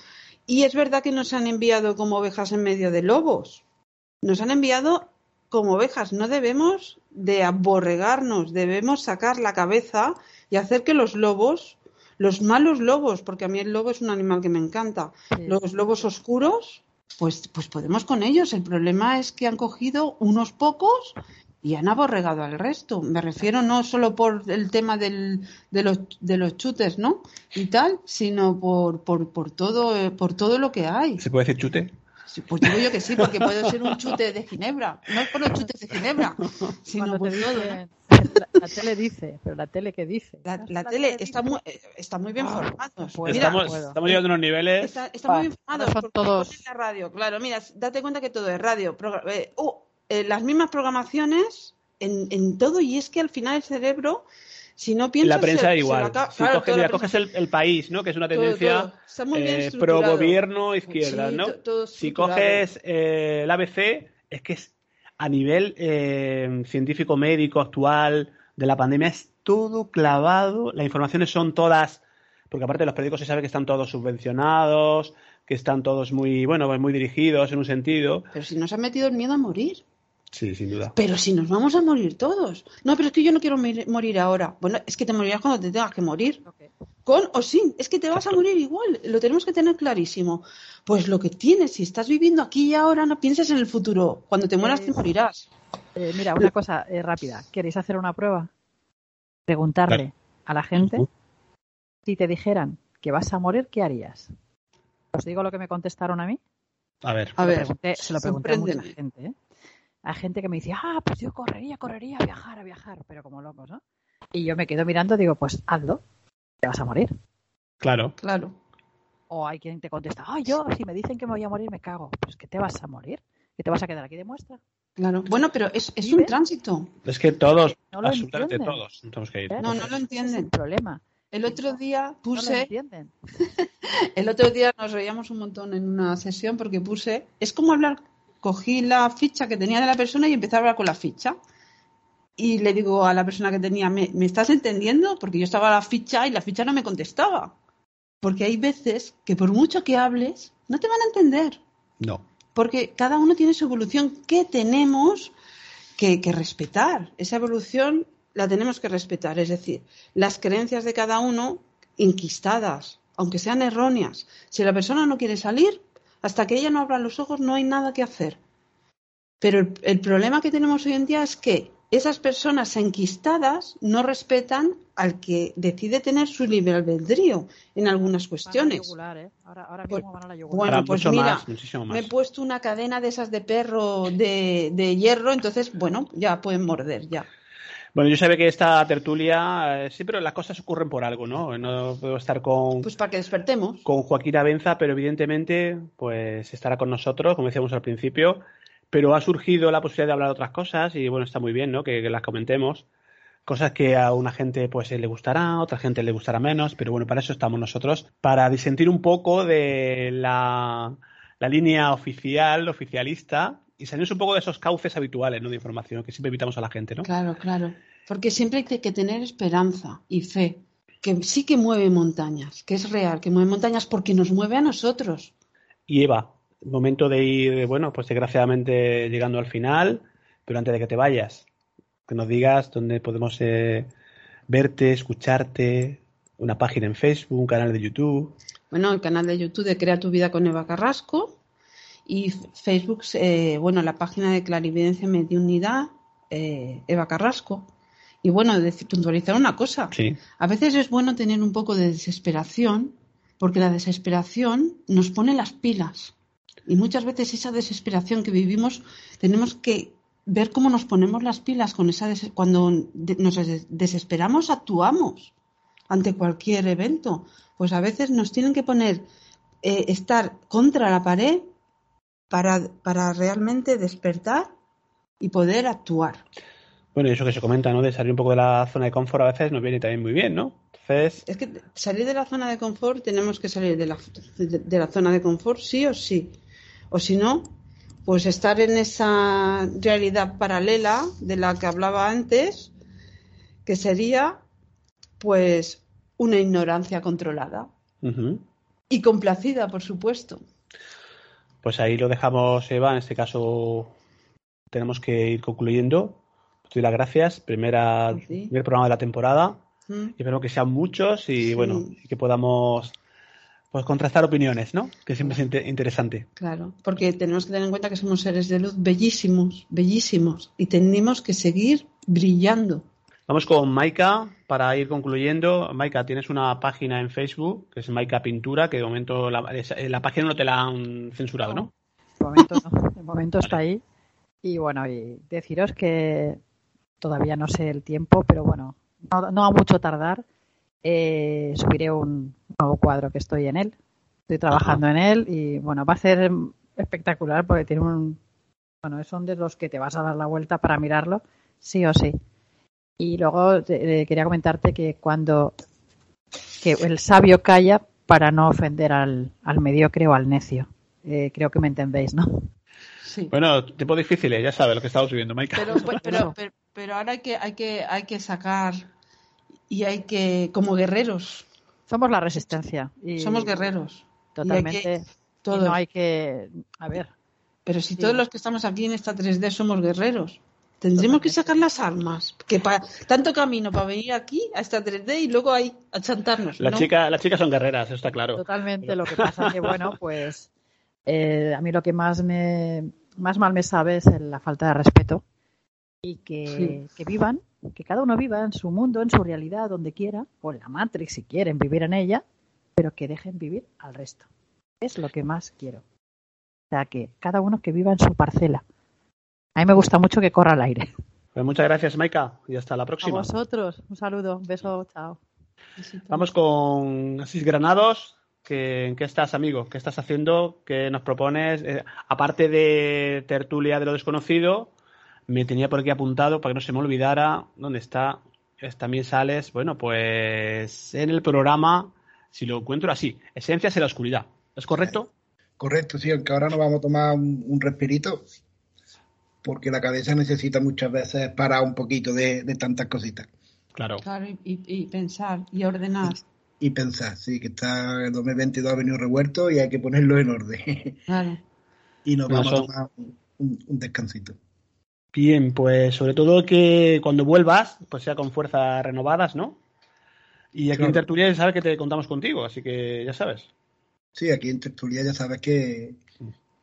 y es verdad que nos han enviado como ovejas en medio de lobos. Nos han enviado como ovejas. No debemos de aborregarnos, debemos sacar la cabeza y hacer que los lobos, los malos lobos, porque a mí el lobo es un animal que me encanta, Sí. los lobos oscuros, pues, pues podemos con ellos. El problema es que han cogido unos pocos y han aborregado al resto. Me refiero no solo por el tema del, de, los, de los chutes, ¿no? Y tal, sino por, por, por, todo, eh, por todo lo que hay. ¿Se puede decir chute? Sí, Pues digo yo que sí, porque puede ser un chute de Ginebra. No es por los chutes de Ginebra, sino por todo. dicen, la, la tele dice, pero la tele qué dice. La, tele está muy, eh, está muy bien Ah, formada. Mira, no estamos, estamos llegando a unos niveles. Está, está Pa, muy bien informados son todos- la radio. Claro, mira, date cuenta que todo es radio. Eh, oh, eh, las mismas programaciones en, en todo y es que al final el cerebro, si no piensas... la prensa se- se igual. acaba- Si coges, mira, el, el país, ¿no? Que es una tendencia eh, pro gobierno izquierda, Sí, ¿no? todo si coges eh, el ABC, es que es a nivel eh, científico médico actual de la pandemia es todo clavado. Las informaciones son todas, porque aparte de los periódicos se sabe que están todos subvencionados, que están todos muy, bueno, muy dirigidos en un sentido. Pero si nos ha metido el miedo a morir. Sí, sin duda. Pero si nos vamos a morir todos. No, pero es que yo no quiero morir ahora. Bueno, es que te morirás cuando te tengas que morir. Con o sin. Es que te vas a morir igual. Lo tenemos que tener clarísimo. Pues lo que tienes, si estás viviendo aquí y ahora, no pienses en el futuro. Cuando te mueras, te Pues- morirás. Eh, mira, una cosa eh, rápida. ¿Queréis hacer una prueba? Preguntarle a la gente si te dijeran que vas a morir, ¿qué harías? ¿Os digo lo que me contestaron a mí? A ver. A Se lo ver, pregunté, se lo pregunté a mucha gente. ¿eh? Hay gente que me dice, ah, pues yo correría, correría, a viajar, a viajar, pero como locos, ¿no? Y yo me quedo mirando y digo, pues hazlo, te vas a morir. Claro. Claro. O hay quien te contesta, ah, yo, si me dicen que me voy a morir, me cago. Pues que te vas a morir, que te vas a quedar aquí de muestra. Claro. Bueno, pero es, es ¿Sí un ves? tránsito. Es que todos, No lo absolutamente entienden. todos, tenemos que ir. ¿eh? No, no lo Ese es el entienden. problema. El otro día No lo puse, entienden. <laughs> el otro día nos reíamos un montón en una sesión porque puse, es como hablar, cogí la ficha que tenía de la persona y empecé a hablar con la ficha. Y le digo a la persona que tenía, ¿me, me estás entendiendo? Porque yo estaba a la ficha y la ficha no me contestaba. Porque hay veces que por mucho que hables, no te van a entender. No. Porque cada uno tiene su evolución que tenemos que, que respetar. Esa evolución la tenemos que respetar. Es decir, las creencias de cada uno inquistadas, aunque sean erróneas. Si la persona no quiere salir, hasta que ella no abra los ojos no hay nada que hacer. Pero el, el problema que tenemos hoy en día es que esas personas enquistadas no respetan al que decide tener su libre albedrío en algunas cuestiones. ¿eh? Ahora, ahora Pues- mismo van a la yugular. Bueno, Ahora, pues mira, más. Me he puesto una cadena de esas de perro de, de hierro, entonces, bueno, ya pueden morder, ya. Bueno, yo sabía que esta tertulia, eh, sí, pero las cosas ocurren por algo, ¿no? No puedo estar con, Pues para que despertemos. con Joaquín Abenza, pero evidentemente, pues estará con nosotros, como decíamos al principio, pero ha surgido la posibilidad de hablar de otras cosas y bueno, está muy bien, ¿no? Que, que las comentemos. Cosas que a una gente pues le gustará, a otra gente le gustará menos, pero bueno, para eso estamos nosotros, para disentir un poco de la, la línea oficial, oficialista, y salirnos un poco de esos cauces habituales, ¿no? De información que siempre invitamos a la gente, ¿no? Claro, claro. Porque siempre hay que tener esperanza y fe, que sí que mueve montañas, que es real, que mueve montañas porque nos mueve a nosotros. Y Eva, momento de ir, bueno, pues desgraciadamente llegando al final, pero antes de que te vayas, que nos digas dónde podemos eh, verte, escucharte, una página en Facebook, un canal de YouTube. Bueno, el canal de YouTube de Crea tu vida con Eva Carrasco y Facebook, eh, bueno, la página de Clarividencia Mediunidad, eh, Eva Carrasco. Y bueno, decir, puntualizar una cosa. Sí, A veces es bueno tener un poco de desesperación, porque la desesperación nos pone las pilas. Y muchas veces esa desesperación que vivimos, tenemos que ver cómo nos ponemos las pilas con esa des- cuando de- nos des- desesperamos, actuamos ante cualquier evento. Pues a veces nos tienen que poner, eh, estar contra la pared para, para realmente despertar y poder actuar. bueno, y eso que se comenta, ¿no? De salir un poco de la zona de confort a veces nos viene también muy bien, ¿no? Entonces, Es que salir de la zona de confort, tenemos que salir de la, de, de la zona de confort sí o sí. O si no, pues estar en esa realidad paralela de la que hablaba antes, que sería pues una ignorancia controlada y complacida, por supuesto. Pues ahí lo dejamos, Eva. En este caso tenemos que ir concluyendo. Te doy las gracias. Primera, Sí. primer programa de la temporada. ¿Mm? Y espero que sean muchos y Sí. bueno, y que podamos pues contrastar opiniones, ¿no? Que siempre es inte- interesante. Claro, porque tenemos que tener en cuenta que somos seres de luz bellísimos, bellísimos, y tenemos que seguir brillando. Vamos con Maika para ir concluyendo. Maika, tienes una página en Facebook que es Maika Pintura, que de momento la, la página no te la han censurado, ¿no? De momento, no. De momento está ahí. Y bueno, y deciros que todavía no sé el tiempo, pero bueno, no, no va mucho tardar. Eh, subiré un nuevo cuadro que estoy en él. Estoy trabajando en él y bueno, va a ser espectacular porque tiene un. Bueno, son de los que te vas a dar la vuelta para mirarlo, sí o sí. Y luego te- eh, quería comentarte que cuando que el sabio calla para no ofender al, al mediocre o al necio. Eh, creo que me entendéis, ¿no? Sí. Bueno, tiempo difícil, ya sabes lo que estamos viviendo, Maika. Pero, pues, <laughs> pero, pero, pero ahora hay que, hay que, hay que sacar y hay que, como guerreros, Somos la resistencia. Y somos guerreros. Totalmente. Y hay que- Y todos. no hay que. A ver, Pero si Sí. todos los que estamos aquí en esta 3D somos guerreros, tendremos que sacar las armas. Que pa- tanto camino para venir aquí a esta 3D y luego ahí a chantarnos. Las ¿no? chicas, las chicas son guerreras, eso está claro. totalmente. Lo que pasa que, bueno, pues. eh, a mí lo que más me. Más mal me sabe es el- la falta de respeto. Y que, que vivan, que cada uno viva en su mundo, en su realidad, donde quiera, o en la Matrix si quieren vivir en ella, pero que dejen vivir al resto. Es lo que más quiero. O sea, que cada uno que viva en su parcela. A mí me gusta mucho que corra al aire. Pues muchas gracias, Maika, y hasta la A próxima. vosotros, un saludo, un beso, chao. Vamos con Asís Granados. ¿En qué estás, amigo? ¿Qué estás haciendo? ¿Qué nos propones? Eh, aparte de tertulia de lo desconocido, me tenía por aquí apuntado para que no se me olvidara dónde está. Es- También sales, bueno, pues en el programa, si lo encuentro así, Esencias en la Oscuridad. ¿Es correcto? Correcto, sí, aunque ahora nos vamos a tomar un, un respirito, porque la cabeza necesita muchas veces parar un poquito de, de tantas cositas. Claro. Claro, y, pensar y ordenar. Y pensar, sí, que está el 2022 ha venido revuelto y hay que ponerlo en orden. <laughs> Claro. y nos No, vamos a tomar un, un- un descansito. Bien, pues sobre todo que cuando vuelvas, pues sea con fuerzas renovadas, ¿no? Y aquí Claro. en Tertulia ya sabes que te contamos contigo, así que ya sabes. Sí, aquí en Tertulia ya sabes que,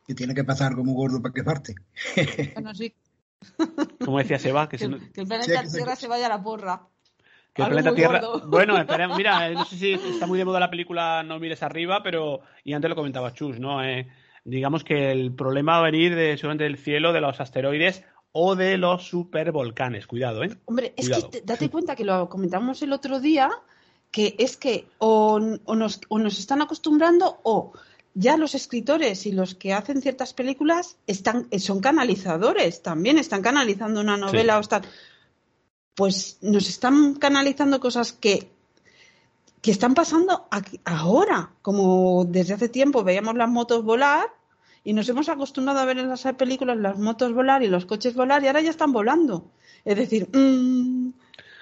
que tiene que pasar muy gordo para que parte. Bueno, sí, <laughs> Como decía Seba, que, que, si no- que el planeta que se- Tierra se vaya a la porra. que el planeta Tierra. gordo. <laughs> Bueno, esperemos, mira, eh, no sé si está muy de moda la película No mires arriba, pero y antes lo comentaba Chus, ¿no? Eh, digamos que el problema va a venir de seguramente del cielo, de los asteroides o de los supervolcanes. Cuidado, ¿eh? Hombre, es que te- date cuenta que lo comentamos el otro día, que es que o, o nos, o nos están acostumbrando o ya los escritores y los que hacen ciertas películas están, eh, son canalizadores también, están canalizando una novela Sí. o están... Pues nos están canalizando cosas que, que están pasando aquí- ahora, como desde hace tiempo veíamos las motos volar y nos hemos acostumbrado a ver en las películas las motos volar y los coches volar y ahora ya están volando. Es decir, mm,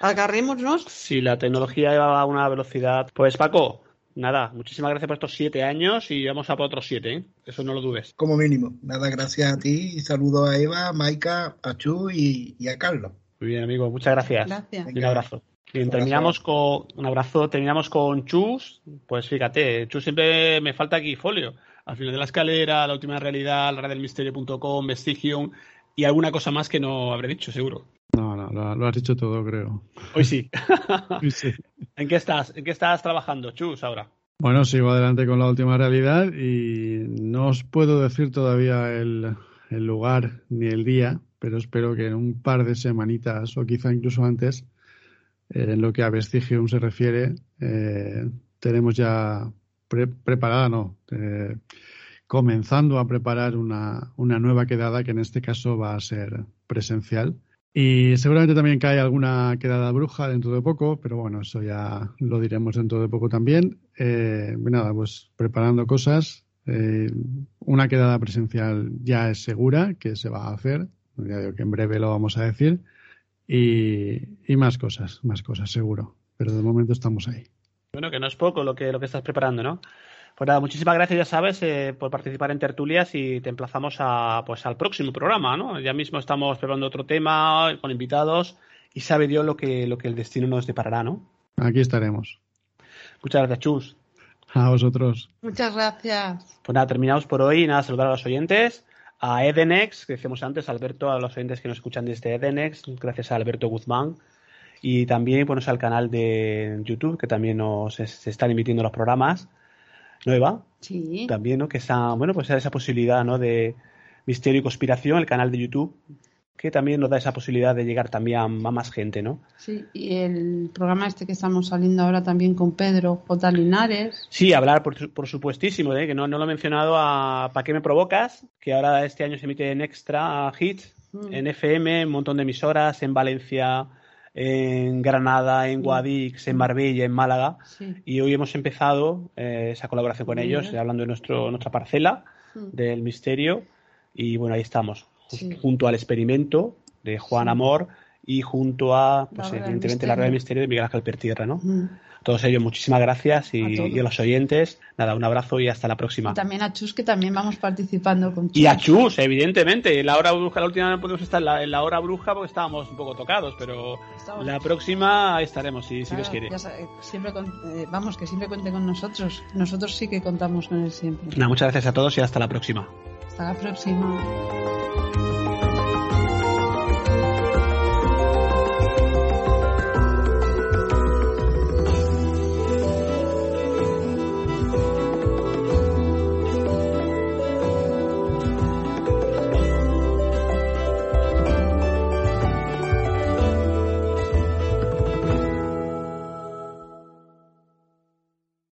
agarrémonos. Si la tecnología va a una velocidad. Pues Paco, nada, muchísimas gracias por estos siete años y vamos a por otros siete, ¿eh? Eso no lo dudes. Como mínimo. Nada, gracias a ti y saludos a Eva, Maika, a Chu y, y a Carlos. Muy bien, amigo, muchas gracias. Gracias. Y un abrazo. Bien, terminamos con un abrazo, terminamos con Chus. Pues fíjate, Chus siempre me falta aquí folio. Al final de la escalera, la última realidad, la red del misterio.com, Vestigium y alguna cosa más que no habré dicho, seguro. No, no, lo, lo has dicho todo, creo. Hoy sí. <laughs> Sí. ¿En qué estás? ¿En qué estás trabajando, Chus, ahora? Bueno, sigo adelante con la última realidad y no os puedo decir todavía el, el lugar ni el día, pero espero que en un par de semanitas o quizá incluso antes, eh, en lo que a Vestigium se refiere, eh, tenemos ya pre- preparada, no, eh, comenzando a preparar una, una nueva quedada que en este caso va a ser presencial. Y seguramente también cae alguna quedada bruja dentro de poco, pero bueno, eso ya lo diremos dentro de poco también. Eh, nada, pues preparando cosas. Eh, una quedada presencial ya es segura que se va a hacer. Ya digo que en breve lo vamos a decir. Y, y más cosas, más cosas seguro. Pero de momento estamos ahí. Bueno, que no es poco lo que, lo que estás preparando, ¿no? Pues nada, muchísimas gracias, ya sabes, eh, por participar en tertulias y te emplazamos a, pues, al próximo programa, ¿no? Ya mismo estamos preparando otro tema con invitados y sabe Dios lo que, lo que el destino nos deparará, ¿no? Aquí estaremos. Muchas gracias, Chus. A vosotros. Muchas gracias. Pues nada, terminamos por hoy. Nada, saludar a los oyentes. A Edenex, que decíamos antes, Alberto, a los oyentes que nos escuchan desde Edenex, gracias a Alberto Guzmán. Y también ponerse al canal de YouTube, que también nos se están emitiendo los programas. Nueva, Sí. también, ¿no? Que esa, bueno, pues esa posibilidad, ¿no? De misterio y conspiración, el canal de YouTube, que también nos da esa posibilidad de llegar también a, más gente, ¿no? Sí, y el programa este que estamos saliendo ahora también con Pedro J. Linares. Sí, hablar, por, por supuestísimo, ¿eh? que no, no lo he mencionado a ¿Para qué me provocas? Que ahora este año se emite en Extra Hits, Mm. en FM, un montón de emisoras, en Valencia, en Granada, en. Guadix, en Marbella, en Málaga. Sí. Y hoy hemos empezado eh, esa colaboración con ellos, eh, hablando de nuestro, nuestra parcela Mm. del misterio. Y bueno, ahí estamos, Sí. junto al experimento de Juan. Amor y junto a, pues La evidentemente, la Rueda del Misterio. Misterio de Miguel Ángel Pertierra, ¿no? Mm. Todos ellos, muchísimas gracias y, A todos. y a los oyentes, nada, un abrazo y hasta la próxima. Y también a Chus, que también vamos participando con Chus. Y a Chus, evidentemente. En la hora bruja, la última no podemos estar en la, en la hora bruja porque estábamos un poco tocados, pero Estamos- la próxima estaremos, si, si Claro, Dios quiere. sabe, siempre con- eh, vamos, que siempre cuente con nosotros. Nosotros sí que contamos con él siempre. Nada, muchas gracias a todos y hasta la próxima. Hasta la próxima.